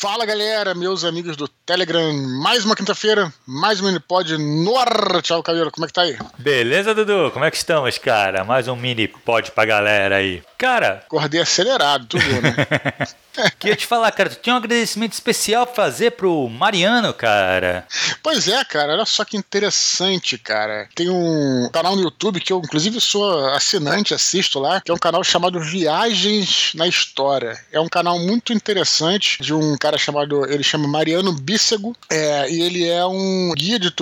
Fala galera, meus amigos do Telegram, mais uma quinta-feira, mais um Minipod no ar. Tchau, Caveiro, como é que tá aí? Beleza, Dudu? Como é que estamos, cara? Mais um Minipod pra galera aí. Cara. Acordei acelerado, tudo, né? Queria te falar, cara, tu tinha um agradecimento especial pra fazer pro Mariano, cara. Pois é, cara, olha só que interessante, cara. Tem um canal no YouTube que eu, inclusive, sou assinante, assisto lá, que é um canal chamado Viagens na História. É um canal muito interessante de um cara chamado, ele chama Mariano Bícego, é, e ele é um guia, de,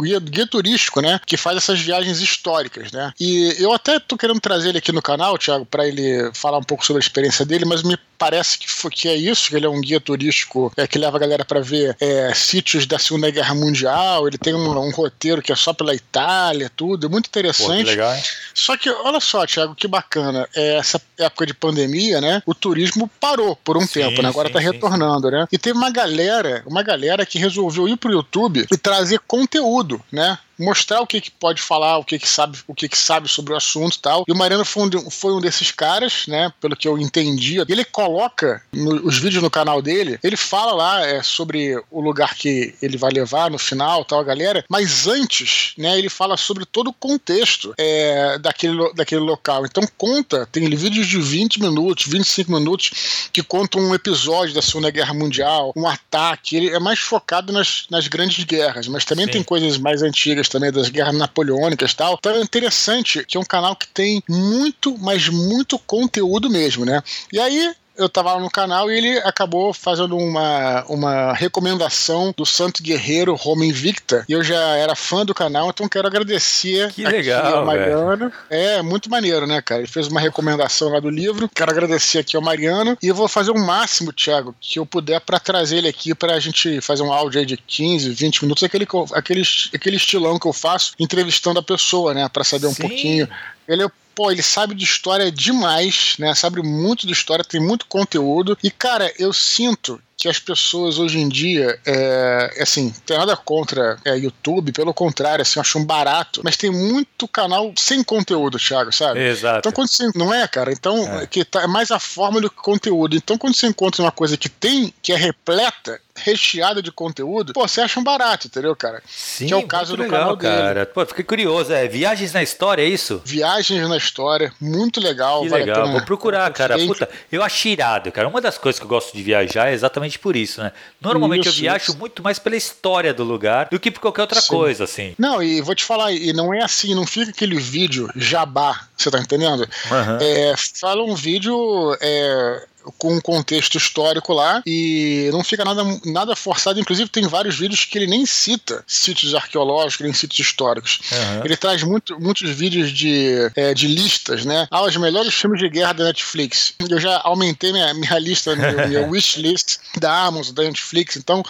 guia, guia turístico, né, que faz essas viagens históricas, né. E eu até tô querendo trazer ele aqui no canal, Thiago, para ele falar um pouco sobre a experiência dele, mas me parece que, foi, que é isso, que ele é um guia turístico é, que leva a galera para ver é, sítios da Segunda Guerra Mundial, ele tem um, um, roteiro que é só pela Itália, tudo, é muito interessante. Pô, legal, Só que, olha só, Thiago, que bacana, é, essa época de pandemia, né, o turismo parou por um sim, tempo, né, agora sim, tá retornando, sim. Né, e teve uma galera, uma galera que resolveu ir pro YouTube e trazer conteúdo, né, mostrar o que, que pode falar, o que, que sabe, o que, que sabe sobre o assunto e tal. E o Mariano foi um, foi um desses caras, né? Pelo que eu entendi. Ele coloca no, os vídeos no canal dele, ele fala lá é, sobre o lugar que ele vai levar no final, tal, a galera. Mas antes, né, ele fala sobre todo o contexto é, daquele, daquele local. Então conta, tem vídeos de 20 minutos, 25 minutos, que contam um episódio da Segunda Guerra Mundial, um ataque. Ele é mais focado nas, nas grandes guerras, mas também Sim. tem coisas mais antigas também das guerras napoleônicas e tal. Então é interessante que é um canal que tem muito, mas muito conteúdo mesmo, né? E aí eu tava lá no canal e ele acabou fazendo uma, uma recomendação do Santo Guerreiro Roma Invicta. E eu já era fã do canal, então quero agradecer que legal, ao Mariano. É, muito maneiro, né, cara? Ele fez uma recomendação lá do livro. Quero agradecer aqui ao Mariano. E eu vou fazer o máximo, Thiago, que eu puder para trazer ele aqui pra gente fazer um áudio aí de 15, 20 minutos, aquele, aquele, aquele estilão que eu faço, entrevistando a pessoa, né? Pra saber um Sim. pouquinho. Ele é pô, ele sabe de história demais, né? Sabe muito de história, tem muito conteúdo. E, cara, eu sinto que as pessoas hoje em dia, é, assim, tem nada contra é, YouTube, pelo contrário, assim, eu acho um barato, mas tem muito canal sem conteúdo, Thiago, sabe? Exato. Então, quando você. Não é, cara? Então, é. que tá, é mais a forma do que o conteúdo. Então, quando você encontra uma coisa que tem, que é repleta, recheada de conteúdo, pô, você acha um barato, entendeu, cara? Sim, que é o caso do legal, canal cara. dele. Pô, fiquei curioso, é Viagens na História, é isso? Viagens na História, muito legal. Que vale legal, vou procurar, cara. Puta, eu achei irado, cara. Uma das coisas que eu gosto de viajar é exatamente por isso, né? Normalmente isso, eu viajo isso. muito mais pela história do lugar do que por qualquer outra Sim. coisa, assim. Não, e vou te falar, e não é assim, não fica aquele vídeo jabá, você tá entendendo? Uhum. É, fala um vídeo é, com um contexto histórico lá e não fica nada, nada forçado. Inclusive, tem vários vídeos que ele nem cita sítios arqueológicos, nem sítios históricos. Uhum. Ele traz muito, muitos vídeos de, é, de listas, né? Ah, os melhores filmes de guerra da Netflix. Eu já aumentei minha, minha lista, minha, minha wishlist da Amazon, da Netflix. Então,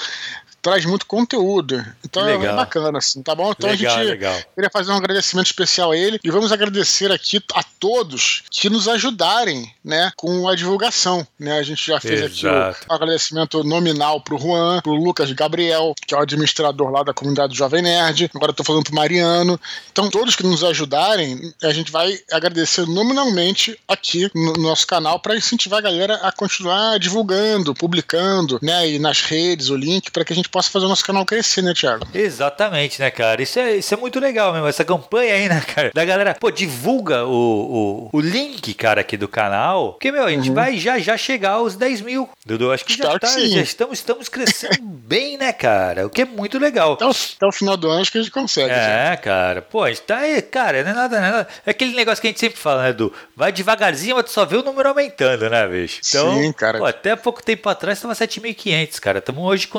traz muito conteúdo. Então é legal. é bacana, assim, tá bom? Então legal, a gente legal. queria fazer um agradecimento especial a ele e vamos agradecer aqui a todos que nos ajudarem, né, com a divulgação, né? A gente já fez Exato. aqui o, agradecimento nominal pro Juan, pro Lucas Gabriel, que é o administrador lá da comunidade Jovem Nerd. Agora eu tô falando pro Mariano. Então todos que nos ajudarem, a gente vai agradecer nominalmente aqui no nosso canal para incentivar a galera a continuar divulgando, publicando, né, e nas redes o link para que a gente possa fazer o nosso canal crescer, né, Thiago? Exatamente, né, cara? Isso é, isso é muito legal mesmo, essa campanha aí, né, cara? Da galera, pô, divulga o, o, o link, cara, aqui do canal. Porque, meu, a gente uhum. vai já já chegar aos 10 mil. Dudu, acho que Espero já, tá, que já estamos, estamos crescendo bem, né, cara? O que é muito legal. Até o, até o final do ano acho que a gente consegue. É, já. cara. Pô, a gente tá aí, cara, não é nada, não é nada. É aquele negócio que a gente sempre fala, né, Edu? Vai devagarzinho, mas tu só vê o número aumentando, né, bicho? Então, Sim, cara. Pô, até pouco tempo atrás tava 7.500, cara. Estamos hoje com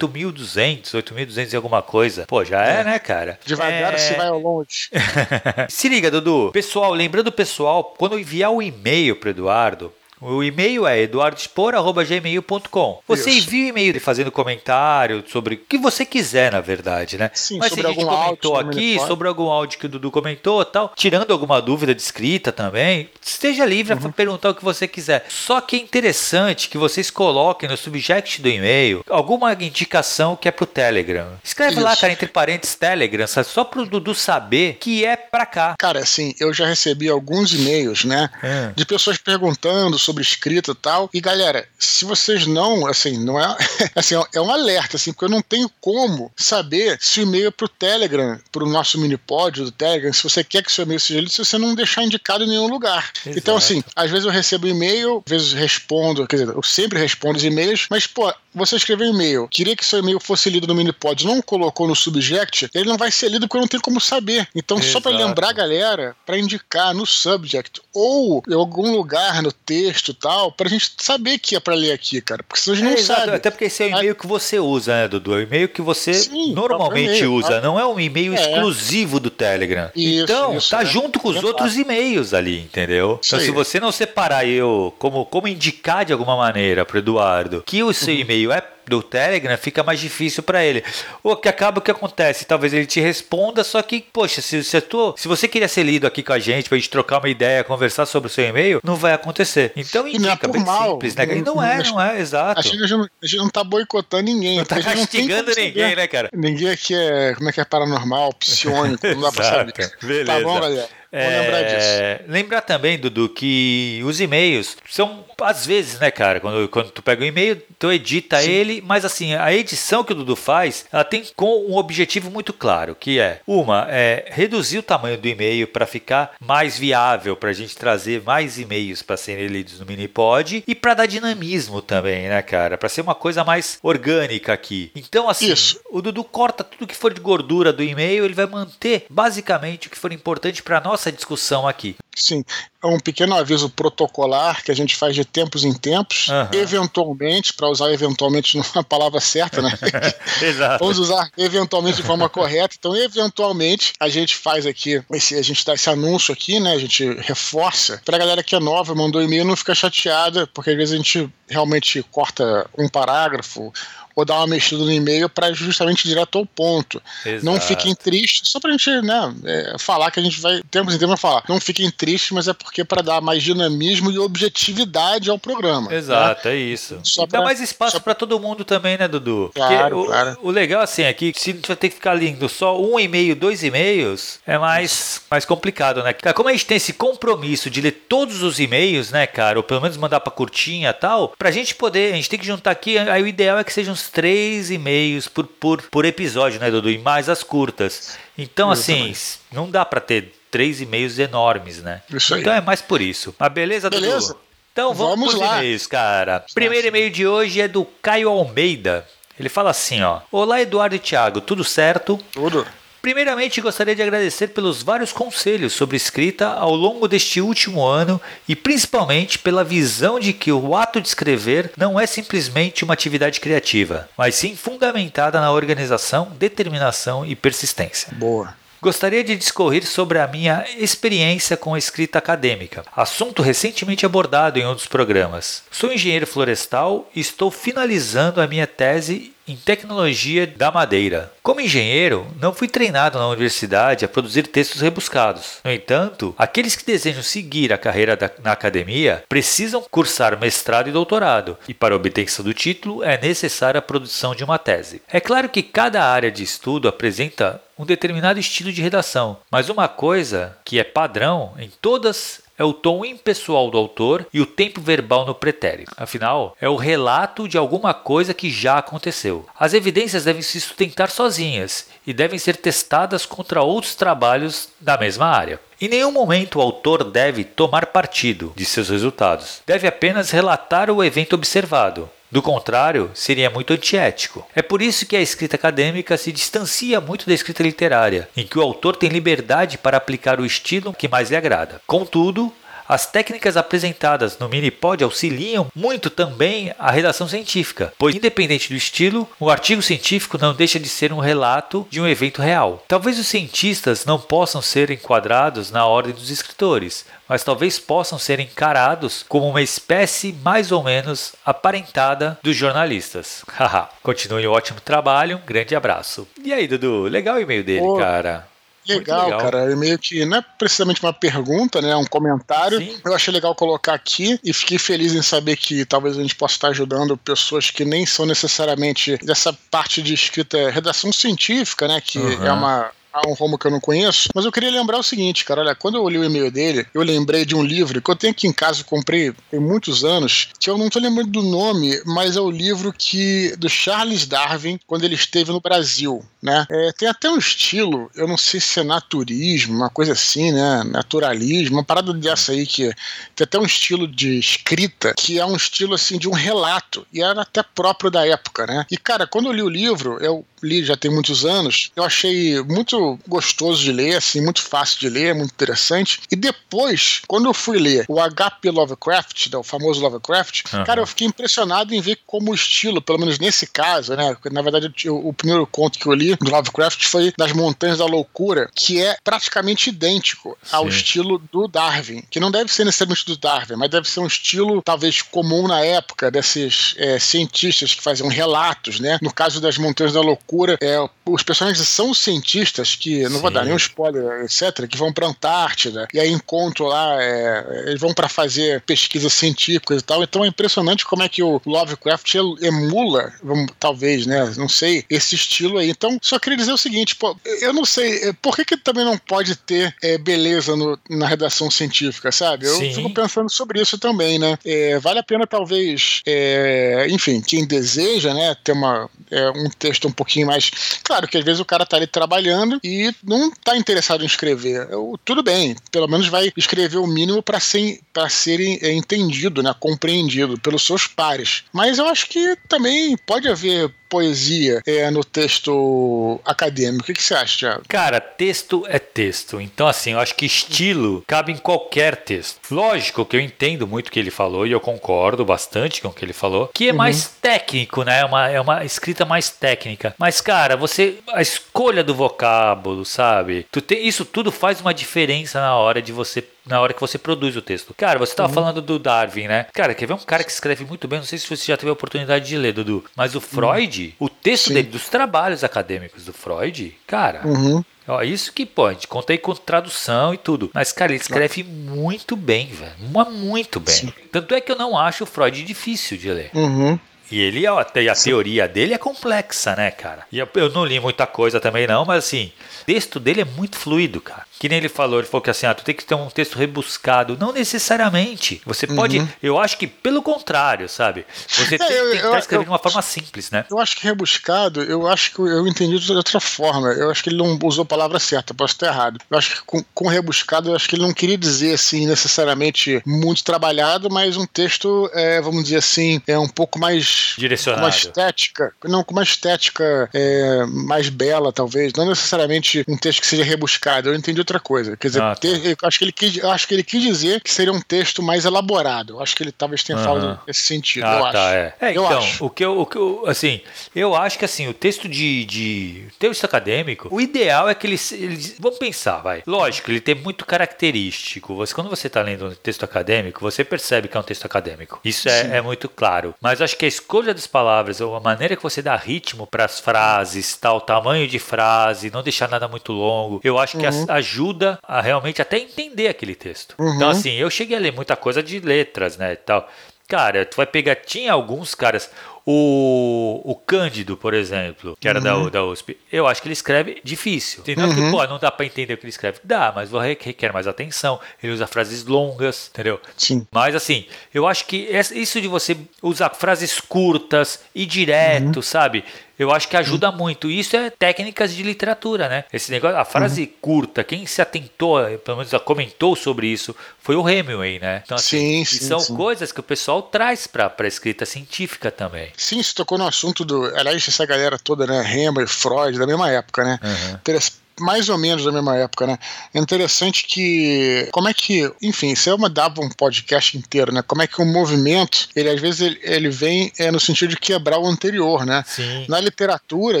8.200, 8.200 e alguma coisa. Pô, já é, é né, cara? Devagar é... se vai ao longe. se liga, Dudu. Pessoal, lembrando o pessoal, quando enviar o e-mail pro Eduardo, o e-mail é eduardospor.gmail.com. Você Isso. envia o e-mail fazendo comentário sobre o que você quiser, na verdade, né? Sim, Mas sobre a gente comentou aqui, sobre algum áudio que o Dudu comentou tal, tirando alguma dúvida de escrita também, esteja livre uhum. para perguntar o que você quiser. Só que é interessante que vocês coloquem no subject do e-mail alguma indicação que é pro Telegram. Escreve Isso. lá, cara, entre parênteses Telegram, só pro Dudu saber que é pra cá. Cara, assim, eu já recebi alguns e-mails, né, é. de pessoas perguntando sobre sobre escrita e tal. E galera, se vocês não, assim, não é. assim, é um alerta, assim, porque eu não tenho como saber se o e-mail é pro Telegram, pro nosso mini pod do Telegram, se você quer que seu e-mail seja lido, se você não deixar indicado em nenhum lugar. Exato. Então, assim, às vezes eu recebo e-mail, às vezes respondo, quer dizer, eu sempre respondo os e-mails, mas, pô, você escreveu um e-mail, queria que seu e-mail fosse lido no Minipod, não colocou no subject, ele não vai ser lido porque eu não tenho como saber. Então, Exato. só para lembrar a galera, para indicar no subject ou em algum lugar no texto e tal, pra gente saber que é para ler aqui, cara. Porque senão a gente é, não exato. sabe. Até porque esse é o e-mail que você usa, né, Dudu? É o e-mail que você Sim, normalmente usa, não é um e-mail é. exclusivo do Telegram. Isso, então, isso, tá né? junto com os outros e-mails ali, entendeu? Então, se você não separar eu como, como indicar de alguma maneira pro Eduardo que o seu uhum. e-mail é do Telegram, fica mais difícil para ele. O que acaba o que acontece, talvez ele te responda, só que, poxa, se, se, tô, se você queria ser lido aqui com a gente, pra gente trocar uma ideia, conversar sobre o seu e-mail, não vai acontecer. Então indica, não é bem mal. simples, né? E não é, não é, exato. A gente, não, a gente não tá boicotando ninguém. Não tá castigando não ninguém, né, cara? Ninguém aqui é, como é que é paranormal, psionico, não dá pra saber. Beleza. Tá bom, galera? É, lembrar disso. Lembrar também, Dudu, que os e-mails são, às vezes, né, cara, quando, quando tu pega o um e-mail, tu edita Sim. ele, mas assim, a edição que o Dudu faz, ela tem com um objetivo muito claro, que é, uma, é reduzir o tamanho do e-mail para ficar mais viável, para a gente trazer mais e-mails para serem lidos no Minipod e para dar dinamismo também, né, cara, para ser uma coisa mais orgânica aqui. Então, assim, Isso. o Dudu corta tudo que for de gordura do e-mail, ele vai manter basicamente o que for importante para nós nossa discussão aqui. Sim, é um pequeno aviso protocolar que a gente faz de tempos em tempos, uhum. eventualmente, para usar eventualmente numa palavra certa, né? Exato. Vamos usar eventualmente de forma correta. Então, eventualmente, a gente faz aqui, esse, a gente dá esse anúncio aqui, né? A gente reforça. Para a galera que é nova, mandou e-mail, não fica chateada, porque às vezes a gente realmente corta um parágrafo ou dar uma mexida no e-mail para justamente direto ao ponto. Exato. Não fiquem tristes, só para a gente né, é, falar que a gente vai, tempos em tempos, falar. Não fiquem tristes, mas é porque para dar mais dinamismo e objetividade ao programa. Né? Exato, né? é isso. Só pra, Dá mais espaço para todo mundo também, né, Dudu? Claro, o, claro. o legal assim é que se a gente vai ter que ficar lendo só um e-mail, dois e-mails, é mais, mais complicado, né? Como a gente tem esse compromisso de ler todos os e-mails, né, cara, ou pelo menos mandar para curtinha e tal, pra gente poder, a gente tem que juntar aqui, aí o ideal é que sejam uns três e-mails por, por, por episódio, né, Dudu? E mais as curtas. Então, assim, não dá para ter três e-mails enormes, né? Isso aí. Então é mais por isso. Mas beleza, beleza. Dudu? Então vamos, vamos lá. e-mails, cara. Primeiro e-mail de hoje é do Caio Almeida. Ele fala assim, ó. Olá, Eduardo e Thiago, tudo certo? Tudo. Primeiramente, gostaria de agradecer pelos vários conselhos sobre escrita ao longo deste último ano e principalmente pela visão de que o ato de escrever não é simplesmente uma atividade criativa, mas sim fundamentada na organização, determinação e persistência. Boa. Gostaria de discorrer sobre a minha experiência com a escrita acadêmica, assunto recentemente abordado em um dos programas. Sou engenheiro florestal e estou finalizando a minha tese em tecnologia da madeira. Como engenheiro, não fui treinado na universidade a produzir textos rebuscados. No entanto, aqueles que desejam seguir a carreira da, na academia precisam cursar mestrado e doutorado, e para a obtenção do título é necessária a produção de uma tese. É claro que cada área de estudo apresenta um determinado estilo de redação, mas uma coisa que é padrão em todas é o tom impessoal do autor e o tempo verbal no pretérito. Afinal, é o relato de alguma coisa que já aconteceu. As evidências devem se sustentar sozinhas e devem ser testadas contra outros trabalhos da mesma área. Em nenhum momento o autor deve tomar partido de seus resultados. Deve apenas relatar o evento observado, do contrário, seria muito antiético. É por isso que a escrita acadêmica se distancia muito da escrita literária, em que o autor tem liberdade para aplicar o estilo que mais lhe agrada. Contudo, as técnicas apresentadas no Minipod auxiliam muito também a redação científica, pois, independente do estilo, o artigo científico não deixa de ser um relato de um evento real. Talvez os cientistas não possam ser enquadrados na ordem dos escritores, mas talvez possam ser encarados como uma espécie mais ou menos aparentada dos jornalistas. Haha. Continue o ótimo trabalho, um grande abraço. E aí, Dudu, legal o e-mail dele, cara. Legal, legal, cara. É meio que não é precisamente uma pergunta, né? É um comentário. Sim. Eu achei legal colocar aqui e fiquei feliz em saber que talvez a gente possa estar ajudando pessoas que nem são necessariamente dessa parte de escrita, redação científica, né? Que uhum. é uma a um Romo que eu não conheço, mas eu queria lembrar o seguinte, cara, olha, quando eu olhei o e-mail dele, eu lembrei de um livro que eu tenho aqui em casa, comprei tem muitos anos, que eu não tô lembrando do nome, mas é o livro que do Charles Darwin, quando ele esteve no Brasil, né? É, tem até um estilo, eu não sei se é naturismo, uma coisa assim, né? Naturalismo, uma parada dessa aí que tem até um estilo de escrita que é um estilo assim de um relato e era até próprio da época, né? E cara, quando eu li o livro, eu li já tem muitos anos, eu achei muito gostoso de ler, assim, muito fácil de ler, muito interessante. E depois, quando eu fui ler o HP Lovecraft, né, o famoso Lovecraft, uhum. cara, eu fiquei impressionado em ver como o estilo, pelo menos nesse caso, né? Na verdade, eu, o primeiro conto que eu li do Lovecraft foi Das Montanhas da Loucura, que é praticamente idêntico Sim. ao estilo do Darwin, que não deve ser necessariamente do Darwin, mas deve ser um estilo talvez comum na época desses é, cientistas que faziam relatos, né? No caso das Montanhas da Loucura procura. É, os personagens são cientistas que, não Sim. vou dar nenhum spoiler, etc., que vão pra Antártida e aí encontram lá, é, eles vão para fazer pesquisas científicas e tal. Então é impressionante como é que o Lovecraft emula, talvez, né? Não sei, esse estilo aí. Então, só queria dizer o seguinte, pô, eu não sei, é, por que, que também não pode ter é, beleza no, na redação científica, sabe? Eu Sim. fico pensando sobre isso também, né? É, vale a pena, talvez, é, enfim, quem deseja, né, ter uma, é, um texto um pouquinho mais. Claro que às vezes o cara tá ali trabalhando e não tá interessado em escrever. Eu, tudo bem, pelo menos vai escrever o mínimo para ser, ser é, entendido, né, compreendido pelos seus pares. Mas eu acho que também pode haver poesia é, no texto acadêmico. O que, que você acha, Thiago? Cara, texto é texto. Então, assim, eu acho que estilo cabe em qualquer texto. Lógico que eu entendo muito o que ele falou e eu concordo bastante com o que ele falou, que é uhum. mais técnico, né? É uma, é uma escrita mais técnica. Mas, cara, você. A escolha do vocábulo, sabe? Tu isso tudo faz uma diferença na hora de você na hora que você produz o texto. Cara, você estava uhum. falando do Darwin, né? Cara, quer ver um cara que escreve muito bem? Não sei se você já teve a oportunidade de ler, Dudu, mas o uhum. Freud, uhum. o texto Sim. dele, dos trabalhos acadêmicos do Freud, cara. Uhum. Ó, isso que pode, contei com tradução e tudo. Mas, cara, ele escreve muito bem, velho. Muito bem. Sim. Tanto é que eu não acho o Freud difícil de ler. Uhum. E ele, ó, a teoria dele é complexa, né, cara? E eu, eu não li muita coisa também, não, mas assim, o texto dele é muito fluido, cara. Que nem ele falou, ele falou que assim, ah, tu tem que ter um texto rebuscado. Não necessariamente. Você pode. Uhum. Eu acho que pelo contrário, sabe? Você é, tem que tentar escrever de uma forma simples, né? Eu acho que rebuscado, eu acho que eu entendi de outra forma. Eu acho que ele não usou a palavra certa, posso estar errado. Eu acho que com, com rebuscado, eu acho que ele não queria dizer assim, necessariamente muito trabalhado, mas um texto, é, vamos dizer assim, é um pouco mais. Direcionado. Com uma estética. Não, com uma estética é, mais bela, talvez. Não necessariamente um texto que seja rebuscado. Eu entendi outra outra coisa. Quer dizer, ah, tá. ter, acho, que ele quis, acho que ele quis dizer que seria um texto mais elaborado. Acho que ele talvez tenha uhum. falado nesse sentido. Ah, eu tá, acho. É. é eu então, acho. o que eu, o que eu, assim, eu acho que assim, o texto de, de texto acadêmico, o ideal é que ele, ele vamos pensar, vai. Lógico, ele tem muito característico. Você, quando você está lendo um texto acadêmico, você percebe que é um texto acadêmico. Isso é, é, muito claro. Mas acho que a escolha das palavras, ou a maneira que você dá ritmo para as frases, tal, tamanho de frase, não deixar nada muito longo, eu acho que uhum. ajuda ajuda a realmente até entender aquele texto. Uhum. Então, assim, eu cheguei a ler muita coisa de letras, né, e tal. Cara, tu vai pegar, tinha alguns caras, o, o Cândido, por exemplo, que era uhum. da, da USP, eu acho que ele escreve difícil. Entendeu? Uhum. Que, pô, não dá pra entender o que ele escreve. Dá, mas requer mais atenção. Ele usa frases longas, entendeu? Sim. Mas assim, eu acho que isso de você usar frases curtas e direto, uhum. sabe? Eu acho que ajuda uhum. muito. Isso é técnicas de literatura, né? Esse negócio, a frase uhum. curta, quem se atentou, pelo menos comentou sobre isso, foi o Hemingway, né? Então, assim, sim, sim, são sim. coisas que o pessoal traz para a escrita científica também. Sim, você tocou no assunto do. Aliás, essa galera toda, né? Hemingway, Freud, da mesma época, né? Uhum mais ou menos da mesma época, né? É interessante que como é que, enfim, isso é uma dava um podcast inteiro, né? Como é que o movimento, ele às vezes ele, ele vem é, no sentido de quebrar o anterior, né? Sim. Na literatura,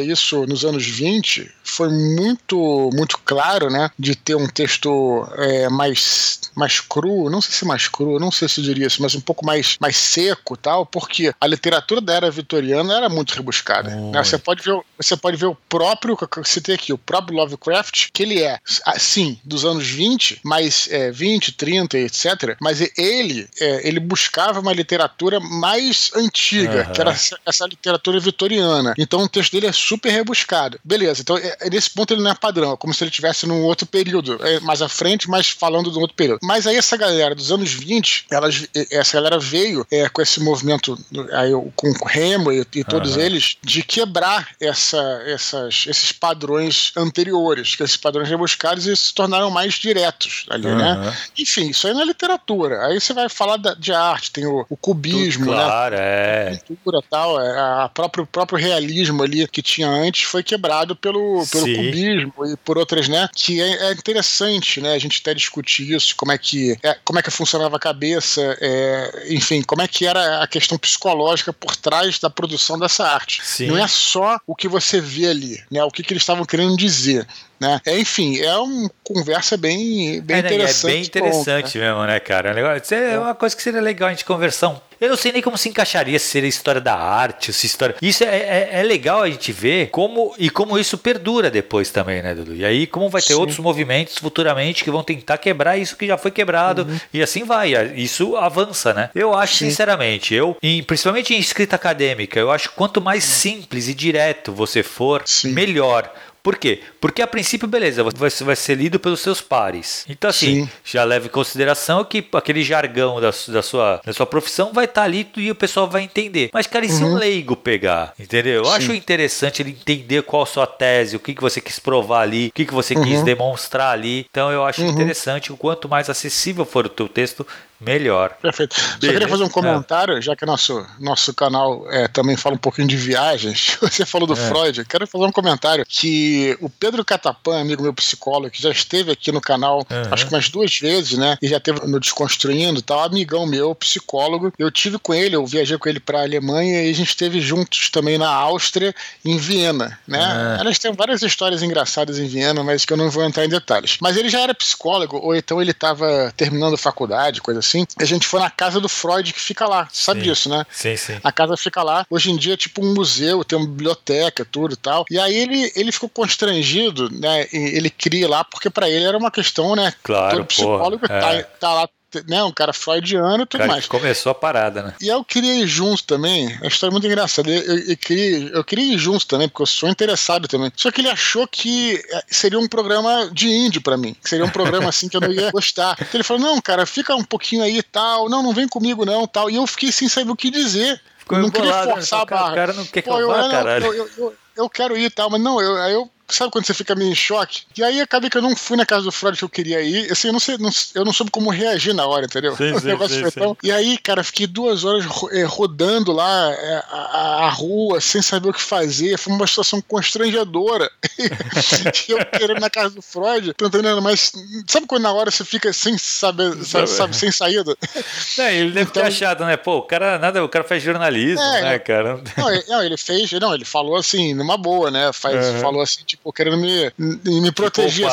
isso nos anos 20 foi muito muito claro, né? De ter um texto é, mais mais cru, não sei se mais cru, não sei se eu diria isso, mas um pouco mais mais seco, tal, porque a literatura da era vitoriana era muito rebuscada. Né? Você pode ver você pode ver o próprio que eu citei aqui, o próprio Lovecraft que ele é, sim, dos anos 20, mas é, 20, 30, etc. Mas ele, é, ele buscava uma literatura mais antiga, uhum. que era essa, essa, literatura vitoriana. Então o texto dele é super rebuscado. Beleza, então é, nesse ponto ele não é padrão, é como se ele estivesse num outro período, é, mais à frente, mas falando de um outro período. Mas aí essa galera dos anos 20, elas, essa galera veio é, com esse movimento, aí, com o Remo e, e todos uhum. eles, de quebrar essa, essas, esses padrões anteriores, que esses padrões rebuscados e se tornaram mais diretos ali, uhum. né? Enfim, isso aí não é literatura. Aí você vai falar da, de arte, tem o, o cubismo, Tudo, né? claro, né? É. A pintura tal, é, a próprio, próprio realismo ali que tinha antes foi quebrado pelo, pelo cubismo e por outras, né? Que é, é, interessante, né? A gente até discutir isso, como é que, é, como é que funcionava a cabeça, é, enfim, como é que era a questão psicológica por trás da produção dessa arte. Sim. Não é só o que você vê ali, né? O que, que eles estavam querendo dizer. Né? É, enfim, é uma conversa bem, bem é, né, interessante. É bem interessante né? mesmo, né, cara? Isso é, é uma coisa que seria legal a gente conversar um eu não sei nem como se encaixaria se seria história da arte, se história. Isso é, é, é, legal a gente ver como e como isso perdura depois também, né, Dudu? E aí, como vai ter Sim. outros movimentos futuramente que vão tentar quebrar isso que já foi quebrado uhum. e assim vai. Isso avança, né? Eu acho, Sim. sinceramente, eu, em, principalmente em escrita acadêmica, eu acho que quanto mais simples e direto você for, Sim. melhor. Por quê? Porque a princípio, beleza, você vai ser lido pelos seus pares. Então, assim, Sim. já leve em consideração que aquele jargão da, da, sua, da sua profissão vai estar tá ali e o pessoal vai entender. Mas, cara, e se uhum. um leigo pegar? Entendeu? Eu Sim. acho interessante ele entender qual a sua tese, o que, que você quis provar ali, o que, que você uhum. quis demonstrar ali. Então, eu acho uhum. interessante, o quanto mais acessível for o teu texto, melhor. Perfeito. Beleza. Só queria fazer um comentário, já que nosso, nosso canal é, também fala um pouquinho de viagens. Você falou do é. Freud. Quero fazer um comentário que o Pedro Catapan, amigo meu psicólogo, que já esteve aqui no canal, uhum. acho que umas duas vezes, né? E já teve no Desconstruindo e tal, amigão meu, psicólogo. Eu tive com ele, eu viajei com ele para a Alemanha e a gente esteve juntos também na Áustria, em Viena, né? Uhum. Elas têm várias histórias engraçadas em Viena, mas que eu não vou entrar em detalhes. Mas ele já era psicólogo, ou então ele estava terminando faculdade, coisa assim assim, a gente foi na casa do Freud que fica lá. Sabe sim. disso, né? Sim, sim. A casa fica lá. Hoje em dia é tipo um museu, tem uma biblioteca, tudo e tal. E aí ele, ele ficou constrangido, né? Ele cria lá, porque para ele era uma questão, né? Claro, Todo psicólogo porra, tá, é. tá lá né, um cara freudiano e tudo cara mais. começou a parada, né? E eu queria ir junto também. A história é muito engraçada. Eu, eu, queria, eu queria ir junto também, porque eu sou interessado também. Só que ele achou que é, seria um programa de índio para mim. Que seria um programa assim que eu não ia gostar. Então ele falou: não, cara, fica um pouquinho aí e tal. Não, não vem comigo não tal. E eu fiquei sem saber o que dizer. Ficou não queria né? forçar a barra. O cara não quer Pô, eu, caralho. Eu, eu, eu, quero ir e tal, mas não, eu, aí eu sabe quando você fica meio em choque? E aí acabei que eu não fui na casa do Freud que eu queria ir. Assim, eu não sei, não, eu não soube como reagir na hora, entendeu? Sim, sim, o negócio sim, foi tão... E aí, cara, fiquei duas horas eh, rodando lá eh, a, a, a, rua sem saber o que fazer. Foi uma situação constrangedora. eu querendo na casa do Freud, tentando, mas sabe quando na hora você fica sem saber, sabe, sabe sem saída? Ele deve então, ter achado, né? Pô, o cara, nada, o cara faz jornalismo, é, né, cara? Não, ele, não, ele fez, não, ele falou assim, numa boa, né? Faz, uhum. Falou assim, tipo, tipo, querendo me, me proteger,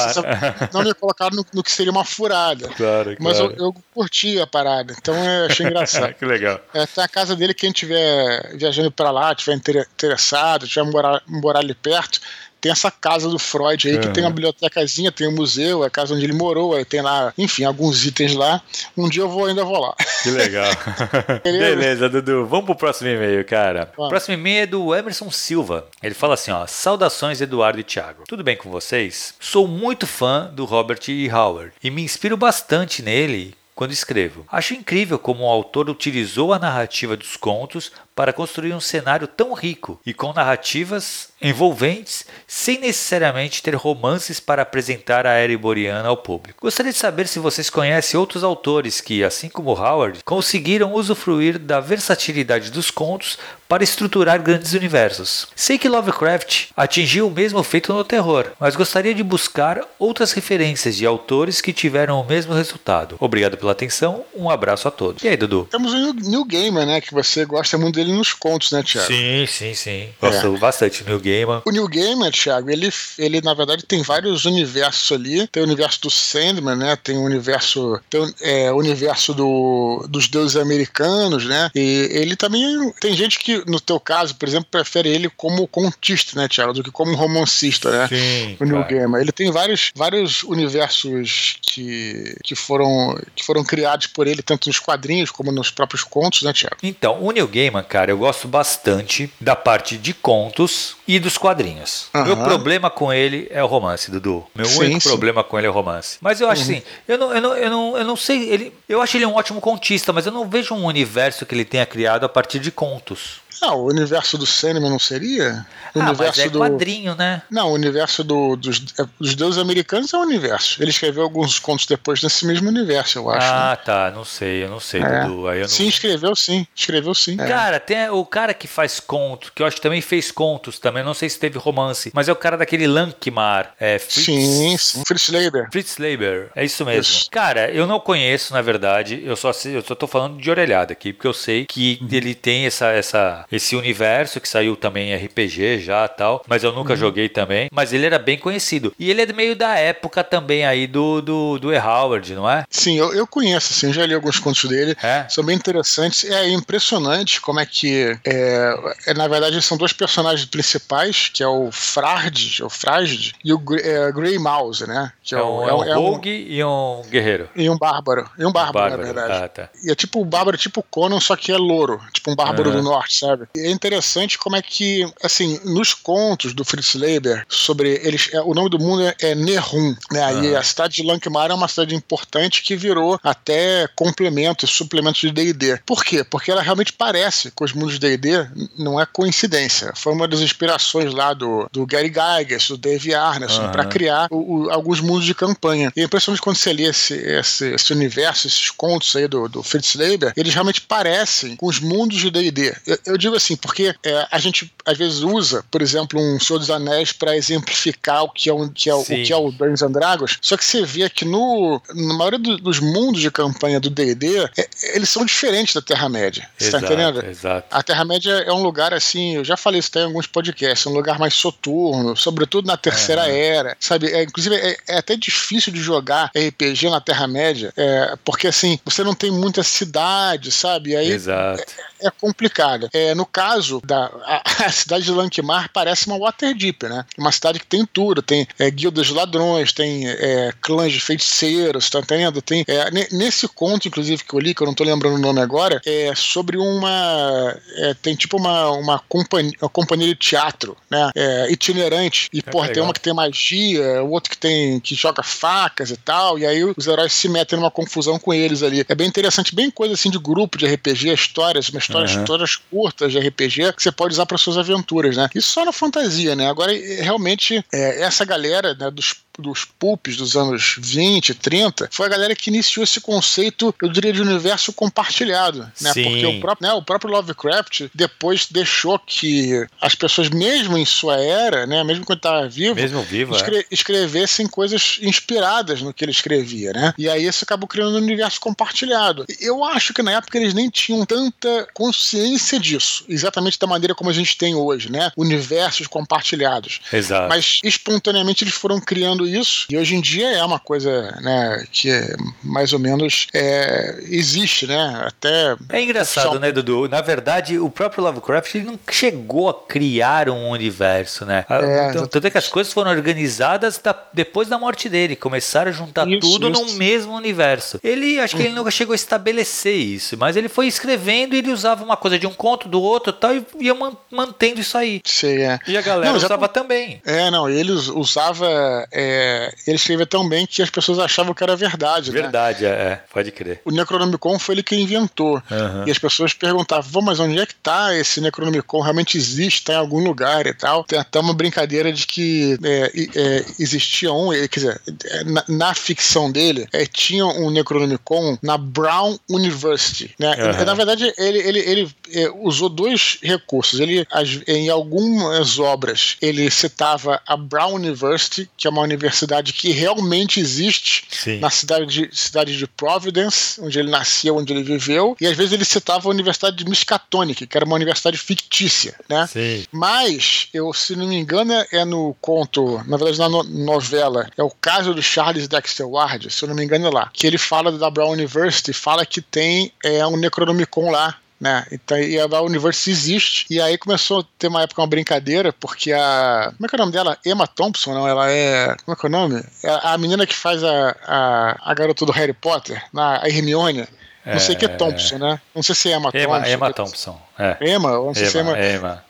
não me colocar no, no, que seria uma furada. Claro, Mas eu, eu, curti a parada, então eu achei engraçado. que legal. É, a casa dele, quem estiver viajando para lá, estiver interessado, estiver morar, morar ali perto, tem essa casa do Freud aí, uhum. que tem uma bibliotecazinha, tem um museu, a casa onde ele morou, aí tem lá, enfim, alguns itens lá. Um dia eu vou ainda vou lá. Que legal. Beleza, Dudu. Vamos pro próximo e-mail, cara. O próximo e-mail é do Emerson Silva. Ele fala assim, ó: "Saudações Eduardo e Thiago. Tudo bem com vocês? Sou muito fã do Robert E. Howard e me inspiro bastante nele quando escrevo. Acho incrível como o autor utilizou a narrativa dos contos para construir um cenário tão rico e com narrativas envolventes, sem necessariamente ter romances para apresentar a era iboriana ao público. Gostaria de saber se vocês conhecem outros autores que, assim como Howard, conseguiram usufruir da versatilidade dos contos para estruturar grandes universos. Sei que Lovecraft atingiu o mesmo feito no terror, mas gostaria de buscar outras referências de autores que tiveram o mesmo resultado. Obrigado pela atenção, um abraço a todos. E aí, Dudu? Temos o New Gamer, né, que você gosta muito dele nos contos, né, Thiago? Sim, sim, sim. Gosto é. bastante do New Gamer. O New Gamer, Thiago, ele, ele na verdade tem vários universos ali. Tem o universo do Sandman, né? Tem o universo, tem, é, o universo do, dos deuses americanos, né? E ele também tem gente que no teu caso, por exemplo, prefere ele como contista, né, Thiago, do que como romancista, né? Sim. O Neil Gaiman. Ele tem vários, vários universos que, que, foram, que foram criados por ele, tanto nos quadrinhos como nos próprios contos, né, Thiago? Então, o Neil Gaiman, cara, eu gosto bastante da parte de contos e dos quadrinhos. Uhum. Meu problema com ele é o romance, Dudu. Meu sim, único sim. problema com ele é o romance. Mas eu acho uhum. assim, eu não, eu, não, eu, não, eu não sei, ele, eu acho ele um ótimo contista, mas eu não vejo um universo que ele tenha criado a partir de contos. Ah, o universo do Sandman não seria? O ah, universo mas é do... quadrinho, né? Não, o universo do, dos, é, dos deuses americanos é um universo. Ele escreveu alguns contos depois nesse mesmo universo, eu acho. Ah, né? tá. Não sei, eu não sei, é. Dudu. Aí eu não... Sim, escreveu sim. Escreveu sim. É. Cara, tem o cara que faz contos, que eu acho que também fez contos também. Não sei se teve romance, mas é o cara daquele Lankmar. É, Fritz... Sim, sim. Fritz Leiber. Fritz Leiber. É isso mesmo. Isso. Cara, eu não conheço, na verdade. Eu só, eu só tô falando de orelhada aqui, porque eu sei que uhum. ele tem essa, essa, esse universo que saiu também em RPG já tal, mas eu nunca uhum. joguei também. Mas ele era bem conhecido. E ele é meio da época também aí do, do, do E. Howard, não é? Sim, eu, eu conheço, assim, já li alguns contos dele. É? São bem interessantes. É impressionante como é que. É, é, na verdade, são dois personagens principais, que é o Frard, o Frard, e o é, Grey Mouse, né? Que é, um, é um, é um rogue um, e um guerreiro. E um bárbaro. E um bárbaro, um bárbaro. na verdade. Ah, tá. E é tipo o bárbaro, tipo Conan, só que é louro. Tipo um bárbaro do norte, sabe? E é interessante como é que, assim, nos contos do Fritz Leiber sobre eles, é, o nome do mundo é, é Nehrum, né? Ah. E a cidade de Lankmar é uma cidade importante que virou até complemento, suplemento de D&D. Por quê? Porque ela realmente parece com os mundos de D&D, não é coincidência. Foi uma das inspirações lá do, do Gary Gygax, do Dave Arneson, uhum. para criar o, o, alguns mundos de campanha. E é impressionante quando você lê esse, esse, esse, universo, esses contos aí do, do Fritz Leiber, eles realmente parecem com os mundos de D&D. Eu, eu digo assim, porque é, a gente às vezes usa, por exemplo, um Senhor dos Anéis para exemplificar o que é, um, que é, o, que é o Dungeons and Dragons. Só que você vê que no, na maioria do, dos mundos de campanha do D&D, é, eles são diferentes da Terra-média. Você tá entendendo? Exato. A Terra-média é um lugar assim, eu já falei isso até em alguns podcasts, é um lugar mais soturno, sobretudo na Terceira é. Era, sabe? É, inclusive, é, é, até difícil de jogar RPG na Terra-média, é, porque assim, você não tem muita cidade, sabe? aí Exato. É, é complicado. É, no caso da a, a, cidade de Lankmar parece uma Waterdeep, né? Uma cidade que tem tudo, tem é, guildas de ladrões, tem é, clãs de feiticeiros, tá entendendo? Tem, é, nesse conto, inclusive, que eu li, que eu não tô lembrando o nome agora, é sobre uma. É, tem tipo uma, uma, companhia, uma companhia de teatro, né? É, itinerante. E, é porra, tem uma que tem magia, o outro que tem. que joga facas e tal. E aí os heróis se metem numa confusão com eles ali. É bem interessante, bem coisa assim de grupo de RPG, histórias, uma histórias uhum. todas curtas de RPG que você pode usar para suas aventuras, né? Isso só na fantasia, né? Agora, realmente, é, essa galera né, dos dos pulps dos anos 20, 30, foi a galera que iniciou esse conceito, eu diria, de universo compartilhado, né? Sim. Porque o próprio, né, o próprio Lovecraft depois deixou que as pessoas, mesmo em sua era, né, mesmo quando estava vivo, mesmo vivo escre é. escrevessem coisas inspiradas no que ele escrevia, né? E aí isso acabou criando um universo compartilhado. Eu acho que na época eles nem tinham tanta consciência disso, exatamente da maneira como a gente tem hoje, né? Universos compartilhados. Exato. Mas espontaneamente eles foram criando isso. E hoje em dia é uma coisa, né, que é mais ou menos é, existe, né? Até. É engraçado, né, Dudu? Na verdade, o próprio Lovecraft ele não chegou a criar um universo, né? É, então, tanto é que as coisas foram organizadas da, depois da morte dele, começaram a juntar isso, tudo isso. no mesmo universo. Ele, acho que ele nunca chegou a estabelecer isso, mas ele foi escrevendo e ele usava uma coisa de um conto, do outro tal, e ia mantendo isso aí. Sim, é. E a galera não, usava também. É, não, ele usava. É, é, ele escreveu tão bem que as pessoas achavam que era verdade. Né? Verdade, né? é, pode crer. O Necronomicon foi ele que inventou. Uhum. E as pessoas perguntavam, mas onde é que tá esse Necronomicon? Realmente existe? Está em algum lugar e tal? Tem até uma brincadeira de que é, é, existia um, quer dizer, na, na ficção dele, é, tinha um Necronomicon na Brown University. Né? Uhum. Na verdade, ele, ele, ele é, usou dois recursos. Ele, em algumas obras, ele citava a Brown University, que é uma universidade universidade que realmente existe Sim. na cidade de, cidade de Providence, onde ele nasceu, onde ele viveu, e às vezes ele citava a Universidade de Miskatonic, que era uma universidade fictícia, né? Sim. Mas, eu, se não me engano, é no conto, na verdade na no, novela, é o caso do Charles Dexter Ward, se eu não me engano é lá, que ele fala da Brown University, fala que tem é, um Necronomicon lá, né? Então, e a Universe existe. E aí começou a ter uma época uma brincadeira, porque a. Como é que é o nome dela? Emma Thompson, não? Ela é. Como é que é o nome? É a menina que faz a, a, a garota do Harry Potter, na, a Hermione. Não sei o que é Thompson, né? Não sei se é Emma, Emma Thompson. Emma Thompson. É. Emma? Não sei Emma, se é Emma. Emma.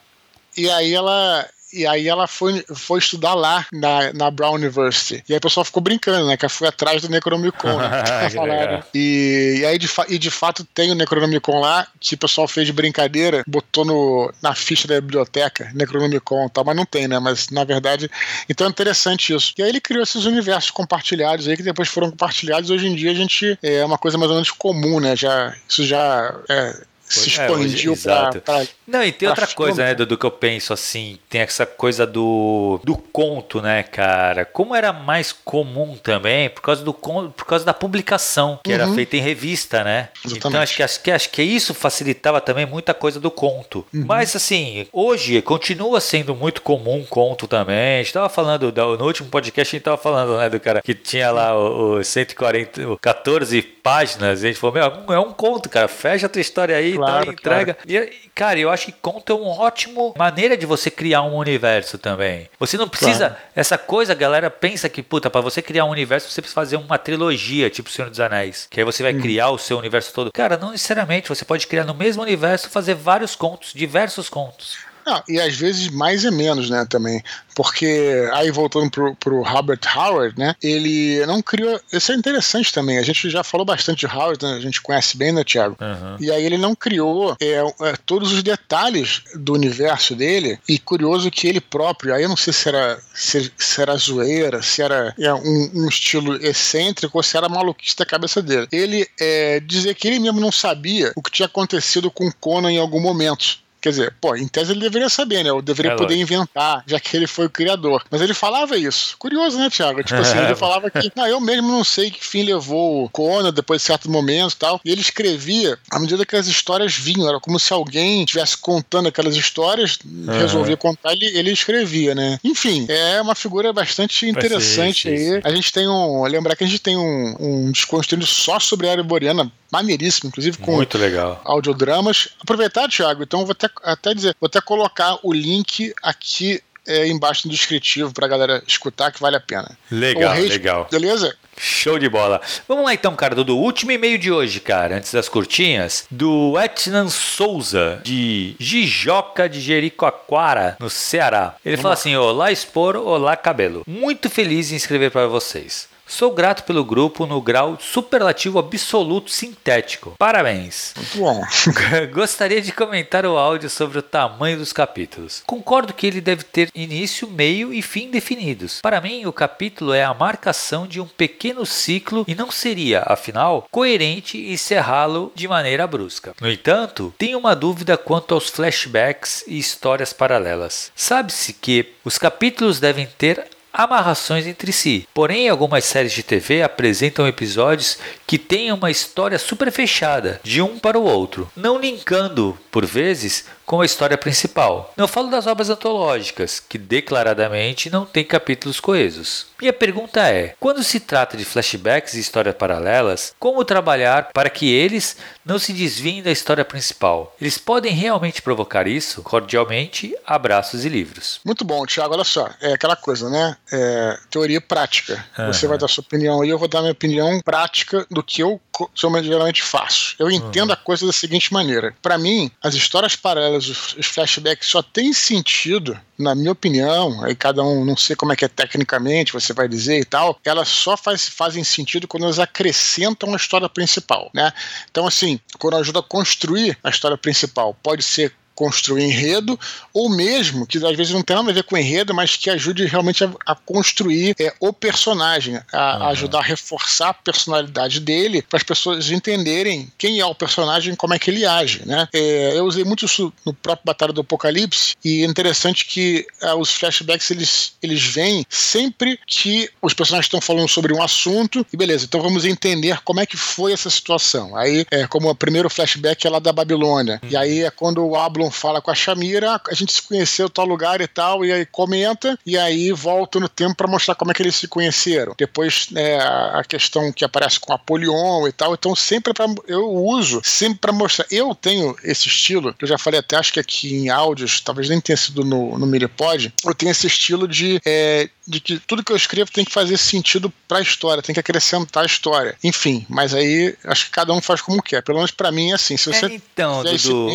E aí ela, e aí ela foi, foi estudar lá na, na Brown University. E aí o pessoal ficou brincando, né? Que ela foi atrás do Necronomicon. Né. E, e aí de, e de fato tem o Necronomicon lá, que o pessoal fez de brincadeira, botou no, na ficha da biblioteca, Necronomicon e tal, mas não tem, né? Mas na verdade. Então é interessante isso. E aí ele criou esses universos compartilhados aí, que depois foram compartilhados. Hoje em dia a gente é uma coisa mais ou menos comum, né? Já, isso já é, se expandiu é, para. Não, e tem outra coisa, né, do que eu penso assim, tem essa coisa do, do conto, né, cara? Como era mais comum também, por causa, do, por causa da publicação, que uhum. era feita em revista, né? Exatamente. Então acho que, acho, que, acho que isso facilitava também muita coisa do conto. Uhum. Mas assim, hoje continua sendo muito comum conto também. A gente tava falando, no último podcast a gente tava falando, né, do cara que tinha lá o, o 140, 14 páginas, e a gente falou, meu, é um conto, cara, fecha a tua história aí claro, entrega. Claro. E, cara, eu acho que conta é uma ótima maneira de você criar um universo também. Você não precisa. Claro. Essa coisa, a galera pensa que, puta, para você criar um universo, você precisa fazer uma trilogia, tipo Senhor dos Anéis. Que aí você vai hum. criar o seu universo todo. Cara, não necessariamente. Você pode criar no mesmo universo fazer vários contos, diversos contos. Não, e às vezes mais e menos, né, também. Porque aí voltando pro, pro Robert Howard, né? Ele não criou. Isso é interessante também. A gente já falou bastante de Howard, né, a gente conhece bem, né, Thiago? Uhum. E aí ele não criou é, é, todos os detalhes do universo dele. E curioso que ele próprio, aí eu não sei se era, se, se era zoeira, se era é, um, um, estilo excêntrico ou se era maluquice da cabeça dele. Ele é, dizer que ele mesmo não sabia o que tinha acontecido com Conan em algum momento. Quer dizer, pô, em tese ele deveria saber, né? Eu deveria é poder lógico. inventar, já que ele foi o criador. Mas ele falava isso. Curioso, né, Thiago? Tipo assim, ele falava que, não, eu mesmo não sei que fim levou o Conan depois de certo momento e tal. E ele escrevia à medida que as histórias vinham. Era como se alguém estivesse contando aquelas histórias, uhum. resolvia contar, ele, ele escrevia, né? Enfim, é uma figura bastante interessante aí. A gente tem um. Lembrar que a gente tem um, um só sobre a área boreana, maneiríssimo, inclusive com Muito legal. audiodramas. Aproveitar, Thiago, então vou até, até dizer, vou até colocar o link aqui é, embaixo no descritivo pra galera escutar que vale a pena. Legal, legal. Beleza? Show de bola. Vamos lá então, cara, do último e-mail de hoje, cara, antes das curtinhas, do Etnan Souza, de Jijoca de Jericoacoara, no Ceará. Ele Vamos fala lá. assim: Olá, Expor, olá, cabelo. Muito feliz em escrever para vocês. Sou grato pelo grupo no grau superlativo absoluto sintético. Parabéns. Muito bom. Gostaria de comentar o áudio sobre o tamanho dos capítulos. Concordo que ele deve ter início, meio e fim definidos. Para mim, o capítulo é a marcação de um pequeno ciclo e não seria, afinal, coerente encerrá-lo de maneira brusca. No entanto, tenho uma dúvida quanto aos flashbacks e histórias paralelas. Sabe-se que os capítulos devem ter amarrações entre si. Porém, algumas séries de TV apresentam episódios que têm uma história super fechada, de um para o outro, não linkando, por vezes, com a história principal. Não falo das obras antológicas, que declaradamente não têm capítulos coesos. Minha pergunta é: quando se trata de flashbacks e histórias paralelas, como trabalhar para que eles não se desviem da história principal? Eles podem realmente provocar isso? Cordialmente, abraços e livros. Muito bom, Thiago. Olha só, é aquela coisa, né? É, teoria prática. Uhum. Você vai dar sua opinião aí, eu vou dar minha opinião prática do que eu geralmente faço. Eu entendo uhum. a coisa da seguinte maneira: para mim, as histórias paralelas, os flashbacks só têm sentido na minha opinião, aí cada um não sei como é que é tecnicamente, você vai dizer e tal, elas só faz, fazem sentido quando elas acrescentam a história principal, né? Então, assim, quando ajuda a construir a história principal, pode ser construir enredo, ou mesmo que às vezes não tem nada a ver com enredo, mas que ajude realmente a, a construir é, o personagem, a, uhum. ajudar a reforçar a personalidade dele, para as pessoas entenderem quem é o personagem, como é que ele age, né? É, eu usei muito isso no próprio Batalha do Apocalipse e é interessante que é, os flashbacks eles, eles vêm sempre que os personagens estão falando sobre um assunto e beleza, então vamos entender como é que foi essa situação. Aí, é, como o primeiro flashback é lá da Babilônia, uhum. e aí é quando o Ablon Fala com a Shamira, a gente se conheceu tal lugar e tal, e aí comenta, e aí volta no tempo para mostrar como é que eles se conheceram. Depois é, a questão que aparece com Apolion e tal, então sempre pra, eu uso, sempre para mostrar. Eu tenho esse estilo, que eu já falei até, acho que aqui em áudios, talvez nem tenha sido no, no Miripod, eu tenho esse estilo de, é, de que tudo que eu escrevo tem que fazer sentido para a história, tem que acrescentar a história. Enfim, mas aí acho que cada um faz como quer. Pelo menos para mim é assim. Se você é, então, Dudu,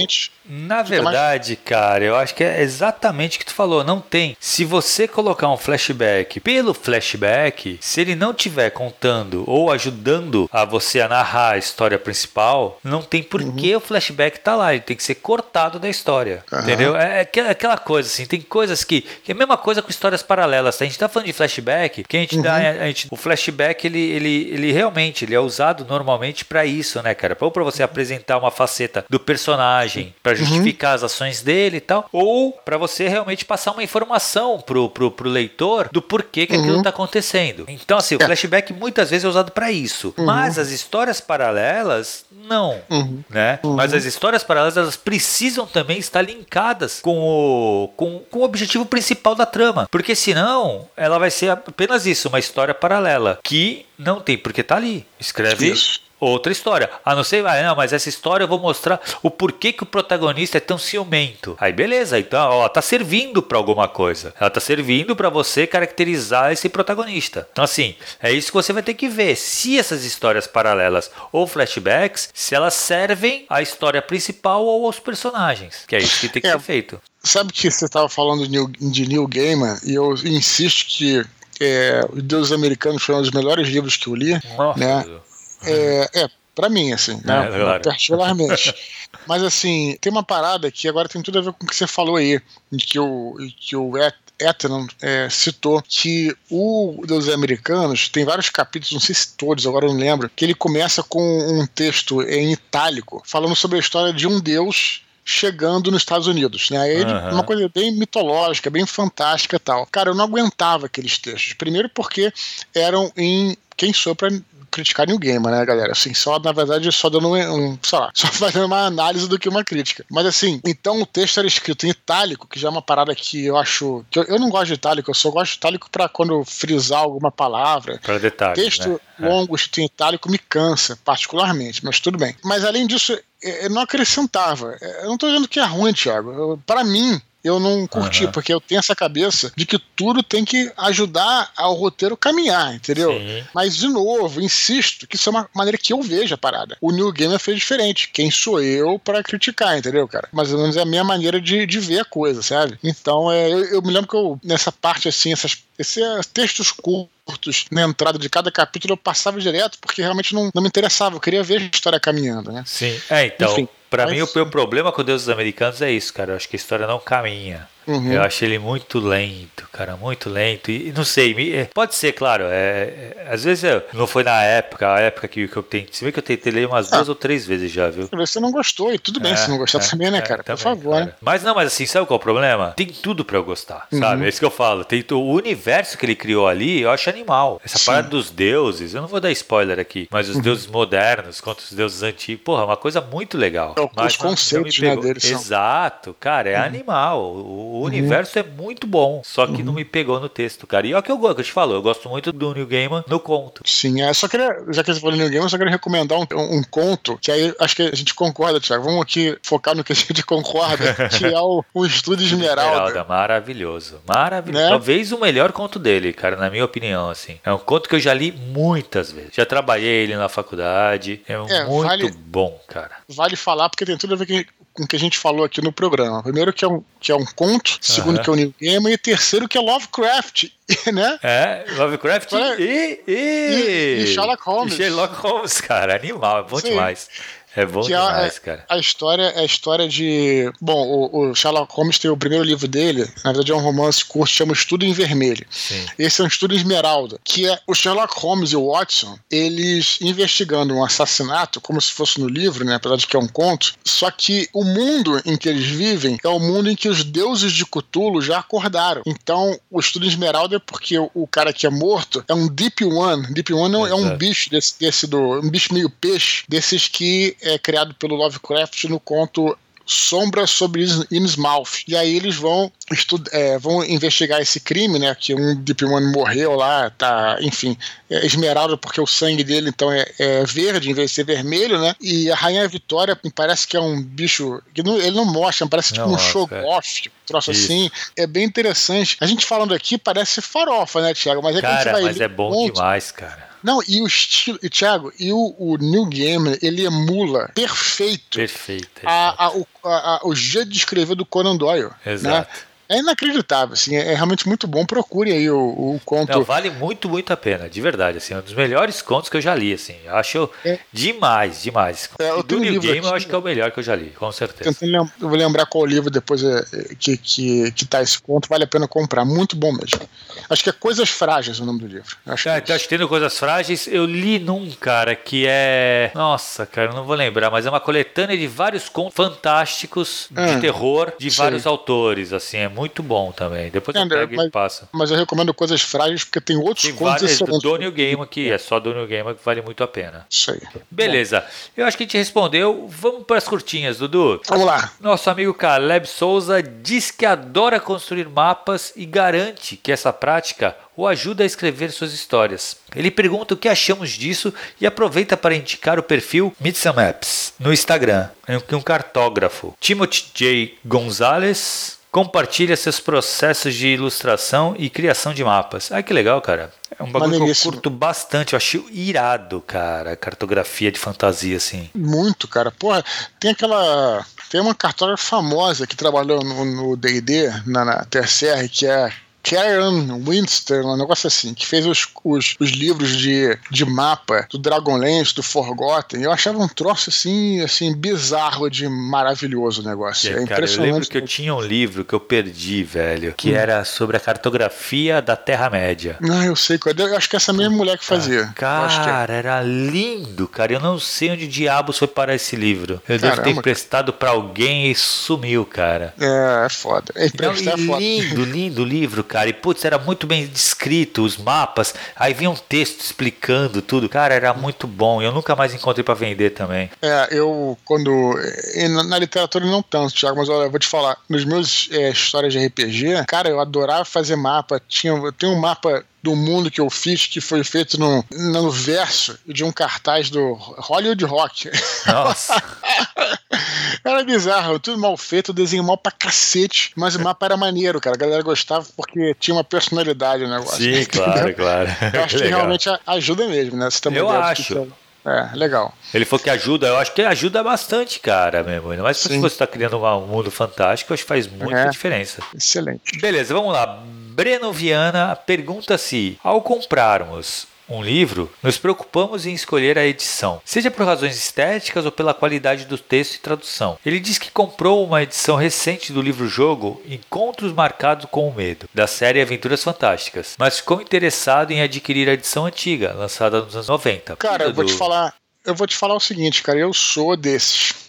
na verdade, mais... cara, eu acho que é exatamente o que tu falou. Não tem. Se você colocar um flashback pelo flashback, se ele não tiver contando ou ajudando a você a narrar a história principal, não tem por uhum. que o flashback tá lá. Ele tem que ser cortado da história. Uhum. Entendeu? É, é, é aquela coisa assim. Tem coisas que. que é a mesma coisa com histórias paralelas. Tá? A gente tá falando de flashback, que a gente uhum. dá. A gente, o flashback, ele, ele, ele realmente ele é usado normalmente para isso, né, cara? Ou para você apresentar uma faceta do personagem, para Uhum. justificar uhum. as ações dele e tal, ou para você realmente passar uma informação pro, pro, pro leitor do porquê que uhum. aquilo tá acontecendo. Então, assim, o é. flashback muitas vezes é usado para isso, uhum. mas as histórias paralelas, não, uhum. né? Uhum. Mas as histórias paralelas, elas precisam também estar linkadas com o, com, com o objetivo principal da trama, porque senão ela vai ser apenas isso, uma história paralela, que não tem porque tá ali. Escreve isso outra história. A não ser, ah, não, mas essa história eu vou mostrar o porquê que o protagonista é tão ciumento. Aí beleza, então ó, tá servindo para alguma coisa. Ela tá servindo para você caracterizar esse protagonista. Então assim, é isso que você vai ter que ver. Se essas histórias paralelas ou flashbacks, se elas servem à história principal ou aos personagens. Que é isso que tem que é, ser feito. Sabe que você estava falando de Neil, de Gaiman e eu insisto que é, Os Deuses Americanos foi um dos melhores livros que eu li. Nossa, né? É, é para mim, assim, né? É, claro. Particularmente. Mas assim, tem uma parada que agora tem tudo a ver com o que você falou aí, que o, que o Ethan é, citou que o Deus Americanos tem vários capítulos, não sei se todos, agora eu não lembro, que ele começa com um texto em itálico, falando sobre a história de um Deus chegando nos Estados Unidos, né? Ele, uhum. Uma coisa bem mitológica, bem fantástica e tal. Cara, eu não aguentava aqueles textos. Primeiro porque eram em quem sou para criticar New Gamer, né, galera? Assim, só, na verdade, só dando um, sei lá, só fazendo uma análise do que uma crítica. Mas assim, então o texto era escrito em itálico, que já é uma parada que eu acho. Que eu, eu não gosto de itálico, eu só gosto de itálico para quando frisar alguma palavra. Para detalhes. Texto né? É. longo, escrito em itálico, me cansa, particularmente, mas tudo bem. Mas além disso, não acrescentava. Eu não tô dizendo que é ruim, Thiago. Para mim, eu não curti, uhum. porque eu tenho essa cabeça de que tudo tem que ajudar ao roteiro caminhar, entendeu? Sim. Mas, de novo, insisto que isso é uma maneira que eu vejo a parada. O New Gamer fez diferente. Quem sou eu para criticar, entendeu, cara? Mais ou menos é a minha maneira de, de ver a coisa, sabe? Então, é, eu, eu me lembro que eu, nessa parte, assim, essas esses textos curtos na entrada de cada capítulo eu passava direto porque realmente não, não me interessava, eu queria ver a história caminhando, né? Sim, é, então. Enfim, Pra mas... mim, o meu problema com Deus dos Americanos é isso, cara. Eu acho que a história não caminha. Uhum. Eu acho ele muito lento, cara, muito lento. E, não sei, é, pode ser, claro. É, é, às vezes eu, não foi na época, a época que, que eu tentei. Se bem que eu tentei ler umas ah, duas ou três vezes já, viu? Você não gostou, e tudo bem é, se não gostar é, também, né, é, cara? Também, Por favor. Cara. Né? Mas não, mas assim, sabe qual é o problema? Tem tudo pra eu gostar, uhum. sabe? É isso que eu falo. Tem, o universo que ele criou ali, eu acho animal. Essa Sim. parada dos deuses, eu não vou dar spoiler aqui, mas os uhum. deuses modernos contra os deuses antigos, porra, é uma coisa muito legal. É, mas, os conceitos né, deles Exato, são... cara, é uhum. animal. O, o universo é muito bom. Só que uhum. não me pegou no texto, cara. E é o que eu, que eu te falo, eu gosto muito do New Gaiman no conto. Sim, é, só queria, já que você falou New Gaiman, eu só queria recomendar um, um, um, conto, que aí acho que a gente concorda, Thiago. Vamos aqui focar no que a gente concorda, que é o, o Estudo Esmeralda. Esmeralda, maravilhoso. Maravilhoso. Né? Talvez o melhor conto dele, cara, na minha opinião, assim. É um conto que eu já li muitas vezes. Já trabalhei ele na faculdade. É, é muito vale, bom, cara. Vale falar, porque tem tudo a ver com o que a gente falou aqui no programa. Primeiro que é um, que é um conto, segundo uhum. que é o New Gaiman, e terceiro que é Lovecraft, né? É, Lovecraft e, e, e, e Sherlock Holmes. E Sherlock Holmes, cara, animal, é bom Sim. demais. É bom que é demais, a, cara. A história é a história de. Bom, o, o, Sherlock Holmes tem o primeiro livro dele, na verdade é um romance curto, chama Estudo em Vermelho. Sim. Esse é um estudo em esmeralda, que é o Sherlock Holmes e o Watson, eles investigando um assassinato, como se fosse no livro, né? Apesar de que é um conto. Só que o mundo em que eles vivem é o mundo em que os deuses de Cthulhu já acordaram. Então, o estudo em esmeralda é porque o, o cara que é morto é um Deep One. Deep One é, é um bicho desse, desse do. um bicho meio peixe, desses que é criado pelo Lovecraft no conto Sombra sobre Innsmouth. E aí eles vão é, vão investigar esse crime, né? Que um Deep One morreu lá, tá, enfim, é esmeralda porque o sangue dele então é, é, verde em vez de ser vermelho, né? E a Rainha Vitória parece que é um bicho que não, ele não mostra, parece tipo um show-off, um troço Isso. assim. É bem interessante. A gente falando aqui parece farofa, né, Thiago? Mas é cara, que a gente vai mas é bom ponto, demais, cara. Não, e o estilo, e Thiago, e o, o New Game, ele emula perfeito, perfeito a, a, o, a, o jeito de escrever do Conan Doyle. Né? Exato. Né? É inacreditável, assim, é realmente muito bom. Procure aí o, o conto. Não, vale muito, muito a pena, de verdade. Assim, é um dos melhores contos que eu já li, assim. Eu acho é. demais, demais. É, eu do New Game aqui, eu acho que é o melhor que eu já li, com certeza. Eu vou lembrar qual livro depois é, é, que, que, que tá esse conto, vale a pena comprar. Muito bom mesmo. Acho que é Coisas Frágeis o nome do livro. Acho é, que é acho que tem Coisas Frágeis. Eu li num, cara, que é. Nossa, cara, não vou lembrar, mas é uma coletânea de vários contos fantásticos de ah, terror de vários autores, assim. É muito bom também. Depois eu pego mas, e passa. Mas eu recomendo coisas frágeis porque tem outros tem contos excelentes. Do New Game aqui, é só do New Game que vale muito a pena. Isso aí. Beleza. Bom. Eu acho que a gente respondeu. Vamos para as curtinhas, Dudu. Vamos lá. Nosso amigo Caleb Souza diz que adora construir mapas e garante que essa prática o ajuda a escrever suas histórias. Ele pergunta o que achamos disso e aproveita para indicar o perfil Midsum no Instagram, um cartógrafo. Timothy J. Gonzalez compartilha seus processos de ilustração e criação de mapas. Ah, que legal, cara. É um bagulho que eu curto bastante. Eu achei irado, cara. Cartografia de fantasia, assim. Muito, cara. Porra, tem aquela. Tem uma cartógrafa famosa que trabalhou no DD, na, na TSR, que é Karen Winston, um negócio assim, que fez os, os, os, livros de, de mapa do Dragonlance, do Forgotten. Eu achava um troço assim, assim, bizarro de maravilhoso o negócio. É, é cara, impressionante. Eu lembro que eu tinha um livro que eu perdi, velho, que hum. era sobre a cartografia da Terra-média. Não, eu sei. Eu acho que é essa mesma mulher que fazia. Cara, é. era lindo, cara. Eu não sei onde diabos foi parar esse livro. Eu Caramba, devo ter emprestado para alguém e sumiu, cara. É, é foda. É, não, é foda. Lindo, lindo livro, cara cara. E putz, era muito bem descrito os mapas. Aí vinha um texto explicando tudo. Cara, era muito bom. Eu nunca mais encontrei para vender também. É, eu quando na literatura não tanto, Thiago, mas olha, eu vou te falar, nos meus é, histórias de RPG, cara, eu adorava fazer mapa. Tinha, eu tenho um mapa do mundo que eu fiz, que foi feito no, no verso de um cartaz do Hollywood Rock. Nossa! era bizarro, tudo mal feito, desenho mal pra cacete, mas o mapa era maneiro, cara. A galera gostava porque tinha uma personalidade o negócio. Sim, claro, claro. Eu acho que realmente ajuda mesmo, né? Você tá eu acho. É, legal. Ele falou que ajuda, eu acho que ajuda bastante, cara, mesmo. Ainda mais se você está criando um mundo fantástico, acho que faz muita é, diferença. Excelente. Beleza, vamos lá. Breno Viana pergunta se, ao comprarmos um livro, nos preocupamos em escolher a edição, seja por razões estéticas ou pela qualidade do texto e tradução. Ele diz que comprou uma edição recente do livro-jogo Encontros Marcados com o Medo, da série Aventuras Fantásticas, mas ficou interessado em adquirir a edição antiga, lançada nos anos 90. Cara, eu vou te falar, eu vou te falar o seguinte, cara, eu sou desses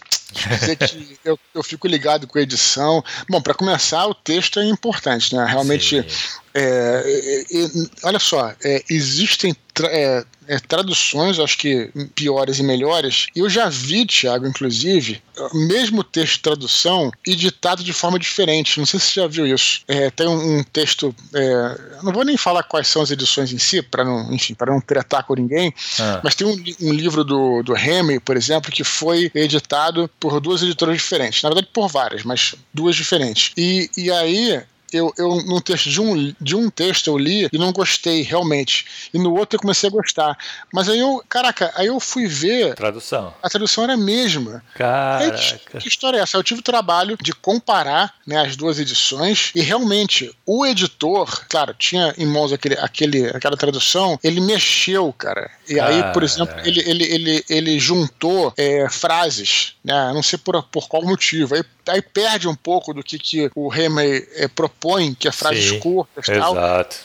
eu, eu fico ligado com a edição. Bom, para começar, o texto é importante, né? Realmente, é, é, é, olha só, é, existem tra é, é, traduções, acho que piores e melhores. E eu já vi, Thiago, inclusive, mesmo texto de tradução editado de forma diferente. Não sei se você já viu isso. Tem um, um texto, não vou nem falar quais são as edições em si, para não, enfim, para não tretar com ninguém, ah. mas tem um, um, livro do, do Remy, por exemplo, que foi editado por duas editoras diferentes. Na verdade, por várias, mas duas diferentes. E, e aí eu, eu num texto de um, de um texto eu li e não gostei realmente. E no outro eu comecei a gostar. Mas aí eu, caraca, aí eu fui ver. Tradução. A tradução era a mesma. Caraca. Aí, que história é essa? Eu tive o trabalho de comparar né, as duas edições e realmente o editor, claro, tinha em mãos aquele, aquele, aquela tradução, ele mexeu, cara. E aí, por exemplo, ele, ele, ele, ele juntou é, frases, né? Não sei por, por qual motivo. Aí aí perde um pouco do que, que o Remey é, propõe, que é frases Sim, curtas e tal.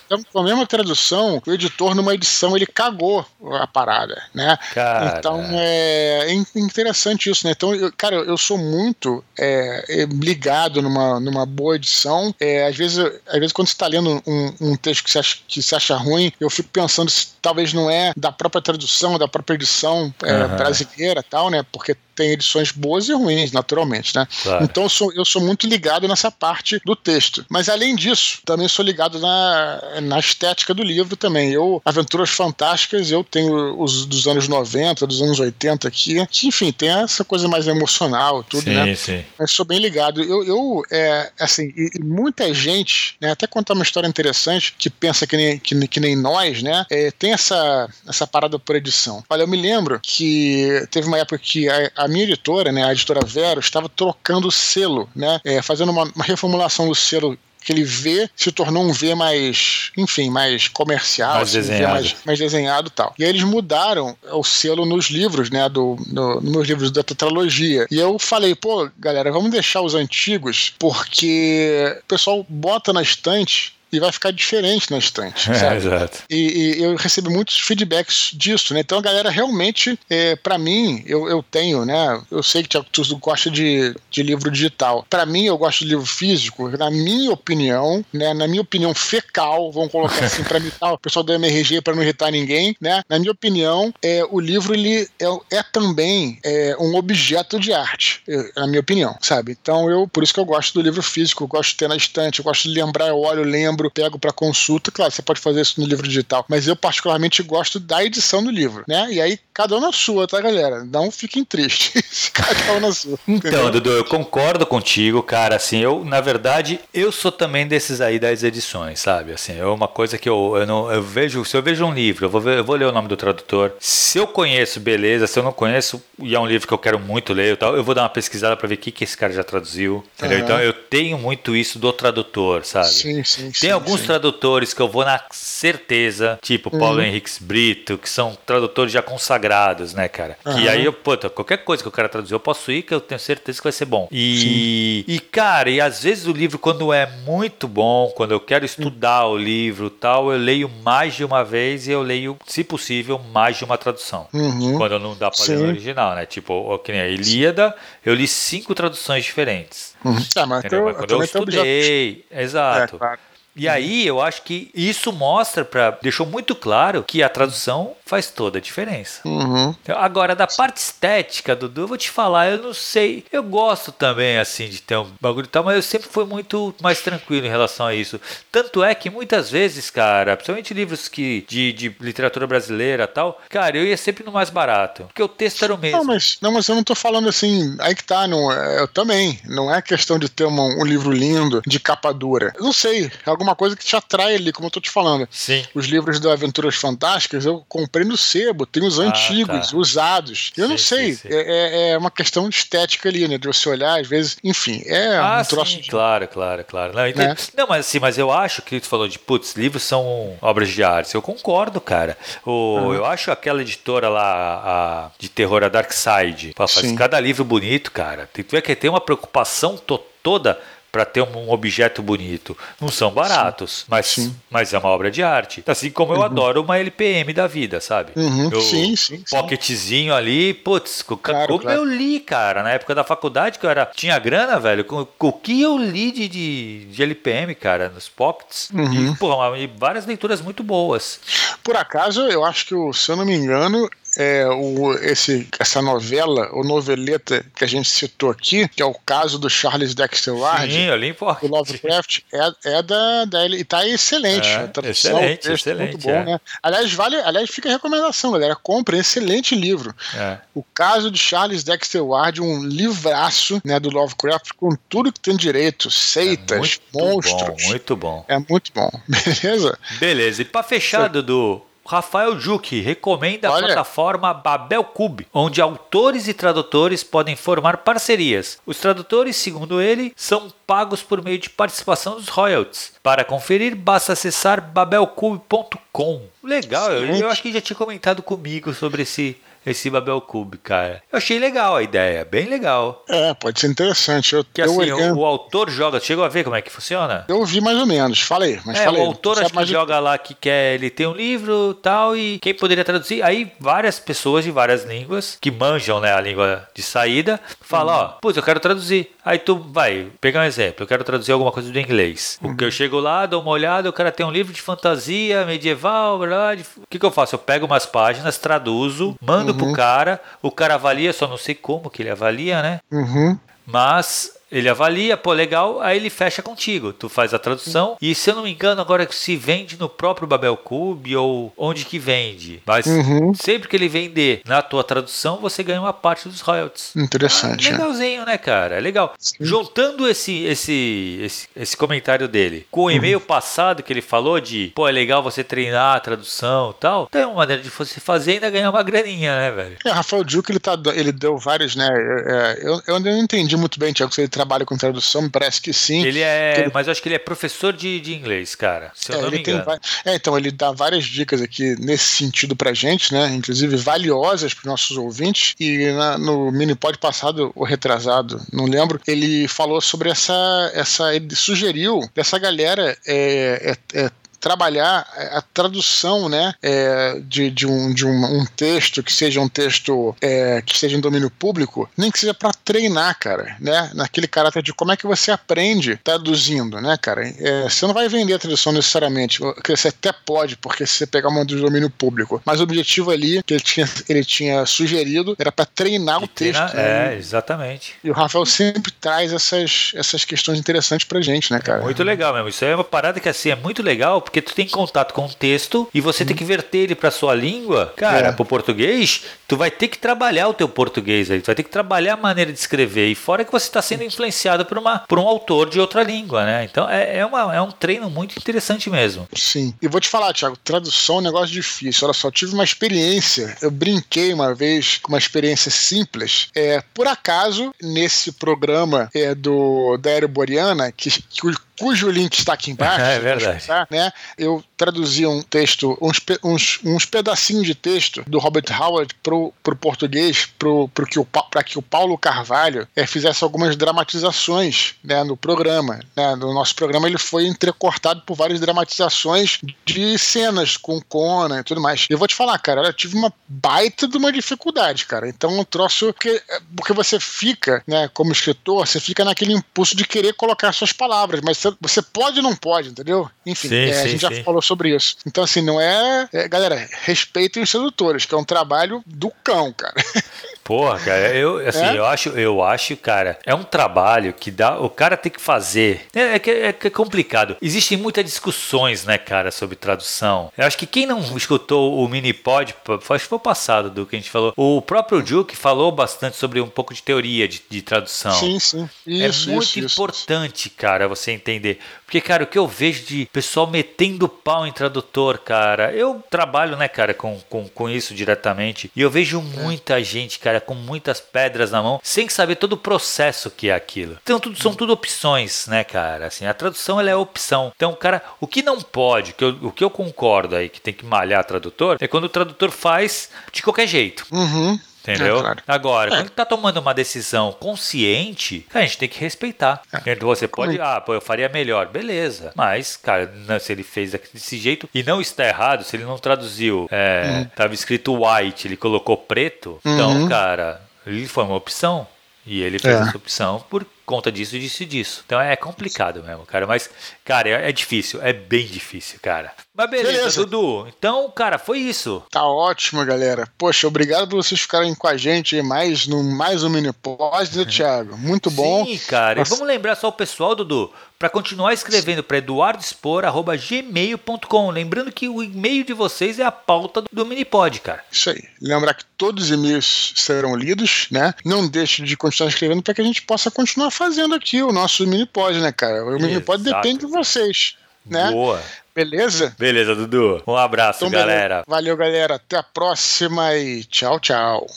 Então, com a mesma tradução, o editor, numa edição, ele cagou a parada, né? Cara. Então, é, é interessante isso, né? Então, eu, cara, eu sou muito é, é, ligado numa, numa boa edição. É, às, vezes, às vezes, quando você está lendo um, um, texto que você, acha, que você acha ruim, eu fico pensando se talvez não é da própria tradução, da própria edição uhum. brasileira tal, né? Porque tem edições boas e ruins, naturalmente, né? Claro. Então eu sou, eu sou muito ligado nessa parte do texto. Mas além disso, também sou ligado na, na estética do livro também. Eu, Aventuras Fantásticas, eu tenho os dos anos 90, dos anos 80 aqui, que enfim, tem essa coisa mais emocional, tudo, sim, né? Sim. Mas sou bem ligado. Eu, eu é, assim, e, muita gente, né, até contar uma história interessante, que pensa que nem, que, que nem nós, né, é, tem essa, essa parada por edição. Olha, eu me lembro que teve uma época que a, a minha editora, né, a editora Vero, estava trocando o selo, né, é, fazendo uma, uma reformulação do selo aquele V se tornou um V mais, enfim, mais comercial, mais, assim, desenhado. mais, mais desenhado e tal. E aí eles mudaram o selo nos livros, né, do, no, nos meus livros da tetralogia. E eu falei, pô, galera, vamos deixar os antigos, porque o pessoal bota na estante e vai ficar diferente na estante. É, exato. E, e, eu recebi muitos feedbacks disso, né? Então a galera realmente, é, para mim, eu, eu tenho, né? Eu sei que tu gosta de, de livro digital. Para mim, eu gosto de livro físico. Na minha opinião, né? Na minha opinião fecal, vamos colocar assim para mim, o pessoal do MRG para não irritar ninguém, né? Na minha opinião, é, o livro ele é, é também é, um objeto de arte, é, na minha opinião, sabe? Então eu, por isso que eu gosto do livro físico, eu gosto de ter na estante, eu gosto de lembrar, eu olho, lembro livro, pego para consulta. Claro, você pode fazer isso no livro digital, mas eu particularmente gosto da edição do livro, né? E aí, cada um na sua, tá, galera? Não fiquem tristes. cada um na sua. Então, Dudu, eu concordo contigo, cara. Assim, eu, na verdade, eu sou também desses aí das edições, sabe? Assim, é uma coisa que eu, eu não. Eu vejo, se eu vejo um livro, eu vou, ver, eu vou ler o nome do tradutor. Se eu conheço, beleza. Se eu não conheço, e é um livro que eu quero muito ler, tal, eu vou dar uma pesquisada para ver o que, que esse cara já traduziu. Entendeu? Uhum. Então eu tenho muito isso do tradutor, sabe? Sim, sim, Tem alguns sim. tradutores que eu vou na certeza, tipo uhum. Paulo Henriques Brito, que são tradutores já consagrados, né, cara? Uhum. Que aí eu, puta, qualquer coisa que eu quero traduzir, eu posso ir, que eu tenho certeza que vai ser bom. E, e cara, e às vezes o livro, quando é muito bom, quando eu quero estudar uhum. o livro tal, eu leio mais de uma vez e eu leio, se possível, mais de uma tradução. Uhum. Quando não dá pra ler no original, né? Tipo, que nem a Ilíada, eu li cinco traduções diferentes. Ah, mas, eu, mas quando eu, eu estudei, já... exato. É, claro. E aí eu acho que isso mostra para deixou muito claro que a tradução faz toda a diferença. Uhum. Então, agora da parte estética, Dudu, eu vou te falar, eu não sei, eu gosto também assim de ter um bagulho e tal, mas eu sempre fui muito mais tranquilo em relação a isso. Tanto é que muitas vezes, cara, principalmente livros que de, de literatura brasileira tal, cara, eu ia sempre no mais barato, porque o texto era o mesmo. Não, mas não, mas eu não tô falando assim, aí que tá, não, é, eu também, não é questão de ter uma, um livro lindo de capa dura. Eu não sei, alguma coisa que te atrai ali, como eu tô te falando. Sim. Os livros do Aventuras Fantásticas eu comprei no sebo, tem os ah, antigos, tá. usados. Eu sim, não sei, sim, sim. É, é, é uma questão estética ali, né? De você olhar, às vezes, enfim, é ah, um troço. Sim, de... Claro, claro, claro. Não, então, é. não, mas assim, mas eu acho que tu falou de, putz, livros são obras de arte. Eu concordo, cara. O, uhum. Eu acho aquela editora lá, a, de terror, a Dark Side, faz cada livro bonito, cara. Tem, tu vê que tem uma preocupação to, toda para ter um objeto bonito. Não são baratos, sim, mas, sim. mas é uma obra de arte. Assim como eu uhum. adoro uma LPM da vida, sabe? Uhum. Eu, sim, sim. Pocketzinho ali, putz, claro, como claro. eu li, cara, na época da faculdade que eu era, tinha grana, velho, com, o que eu li de, de, de LPM, cara, nos pockets. Uhum. E, porra, várias leituras muito boas. Por acaso, eu acho que, se eu não me engano, é, o, esse, essa novela, ou noveleta que a gente citou aqui, que é o caso do Charles Dexter Ward, Sim, ali, do Lovecraft, é, é da, da e tá excelente. É, tradução, excelente, excelente. Muito bom, é. né? Aliás, vale, aliás, fica a recomendação, galera. Compre, excelente livro. É. O caso de Charles Dexter Ward, um livraço né, do Lovecraft com tudo que tem direito, seitas, é monstros. Bom, muito bom. É muito bom. Beleza? Beleza. E para fechar, Dudu, Rafael Juque recomenda Olha. a plataforma Babel Cube, onde autores e tradutores podem formar parcerias. Os tradutores, segundo ele, são pagos por meio de participação dos royalties. Para conferir, basta acessar babelcube.com. Legal, eu, eu acho que já tinha comentado comigo sobre esse esse Babel Cube, cara. Eu achei legal a ideia, bem legal. É, pode ser interessante. Eu, que assim, o, o, autor joga, chegou a ver como é que funciona? Eu vi mais ou menos, falei, mas é, falei. O autor acho que joga lá que quer, ele tem um livro tal, e quem poderia traduzir? Aí várias pessoas de várias línguas, que manjam né, a língua de saída, falam, uhum. ó, putz, eu quero traduzir. Aí tu vai, pegar um exemplo, eu quero traduzir alguma coisa do inglês. Uhum. O que eu chego lá, dou uma olhada, o cara tem um livro de fantasia medieval medieval, verdade. O que, que eu faço? Eu pego umas páginas, traduzo, mando uhum. pro cara, o cara avalia, só não sei como que ele avalia, né? Uhum. Mas ele avalia, pô, legal, aí ele fecha contigo. Tu faz a tradução e se eu não me engano, agora se vende no próprio Babel Cube ou onde que vende. Mas uhum. sempre que ele vender na tua tradução, você ganha uma parte dos royalties. Interessante. Ah, legalzinho, né, cara? É legal. Sim. Juntando esse, esse, esse, esse comentário dele com o uhum. e-mail uhum. passado que ele falou de, pô, é legal você treinar a tradução e tal, tem uma maneira de você fazer e ainda ganhar uma graninha, né, velho? É, Rafael Duque, ele, tá, ele deu vários, né? É, eu, eu não entendi muito bem, Tiago, se ele trabalha com tradução, me parece que sim. Ele é, ele... mas eu acho que ele é professor de, de inglês, cara. Se eu é, não me engano. Tem... É, então ele dá várias dicas aqui nesse sentido pra gente, né? Inclusive valiosas para nossos ouvintes. E na, no minipod passado, ou retrasado, não lembro, ele falou sobre essa, essa, ele sugeriu dessa galera é, é, é trabalhar a tradução né, é, de, de, um, de um, um, texto que seja um texto é, que esteja em domínio público, nem que seja para treinar, cara, né? Naquele caráter de como é que você aprende traduzindo, né, cara? É, você não vai vender a tradução necessariamente, você até pode, porque se você pegar uma do domínio público, mas o objetivo ali que ele tinha, ele tinha sugerido era para treinar o texto. Né? É, exatamente. E o Rafael sempre traz essas, essas questões interessantes pra gente, né, cara? muito legal mesmo. Isso é uma parada que assim é muito legal, porque tu tem contato com o texto e você hum. tem que verter ele para sua língua, cara, é. pro português, tu vai ter que trabalhar o teu português aí, tu vai ter que trabalhar a maneira de escrever e fora que você está sendo influenciado por, uma, por um autor de outra língua, né? Então é, é, uma, é um treino muito interessante mesmo. Sim. E vou te falar, Thiago, tradução é um negócio difícil. Olha só, tive uma experiência, eu brinquei uma vez com uma experiência simples. É, por acaso, nesse programa é, do da Aero Boreana, que, que o cujo link está aqui embaixo. É verdade. né? Eu traduzi um texto, uns, uns, uns pedacinhos de texto do Robert Howard pro, pro português, pro, pro que o, para que o Paulo Carvalho é, fizesse algumas dramatizações né, no programa. Né? No nosso programa ele foi entrecortado por várias dramatizações de cenas com Conan e tudo mais. Eu vou te falar, cara, eu tive uma baita de uma dificuldade, cara. Então um troço. Porque, porque você fica, né, como escritor, você fica naquele impulso de querer colocar suas palavras, mas você pode ou não pode, entendeu? Enfim, sim, é, sim, gente sim. já falou sobre isso. Então, assim, não é, é. Galera, respeitem os sedutores, que é um trabalho do cão, cara. Porra, cara, eu, assim, é? eu, acho, eu acho, cara, é um trabalho que dá, o cara tem que fazer. É, é, é, é complicado. Existem muitas discussões, né, cara, sobre tradução. Eu acho que quem não escutou o mini pod, acho que foi o passado do que a gente falou, o próprio Duke falou bastante sobre um pouco de teoria de, de tradução. Sim, sim. Isso, é muito isso, importante, isso. cara, você entender. Porque, cara, o que eu vejo de pessoal metendo pau em tradutor, cara, eu trabalho, né, cara, com, com, com isso diretamente. E eu vejo muita gente, cara, com muitas pedras na mão, sem saber todo o processo que é aquilo. Então, tudo, são tudo opções, né, cara? Assim, a tradução ela é opção. Então, cara, o que não pode, que eu, o que eu concordo aí que tem que malhar tradutor, é quando o tradutor faz de qualquer jeito. Uhum. Entendeu? É, claro. Agora, é. quando tá tomando uma decisão consciente, a gente tem que respeitar. É. Então você pode, ah, pô, eu faria melhor. Beleza. Mas, cara, né, se ele fez desse jeito e não está errado, se ele não traduziu, é, uhum. tava escrito white, ele colocou preto, então, uhum. então, cara, ele foi uma opção. E ele fez é. essa opção por conta disso, disso e disso. Então é complicado mesmo, cara. Mas, cara, é, é difícil. É bem difícil, cara. Mas beleza, beleza, Dudu. Então, cara, foi isso. Tá ótimo, galera. Poxa, obrigado por vocês ficarem com a gente mais no mais um mini pós, né, Thiago? Muito bom. Sim, cara. Nossa. E vamos lembrar só o pessoal, Dudu, para continuar escrevendo para eduardospor@gmail.com. Lembrando que o e-mail de vocês é a pauta do Minipod, cara. Isso aí. Lembrar que todos os e-mails serão lidos, né? Não deixe de continuar escrevendo para que a gente possa continuar fazendo aqui o nosso Minipod, né, cara? O Minipod depende de vocês. Né? Boa. Beleza? Beleza, Dudu. Um abraço, então, galera. Valeu, galera. Até a próxima e tchau, tchau.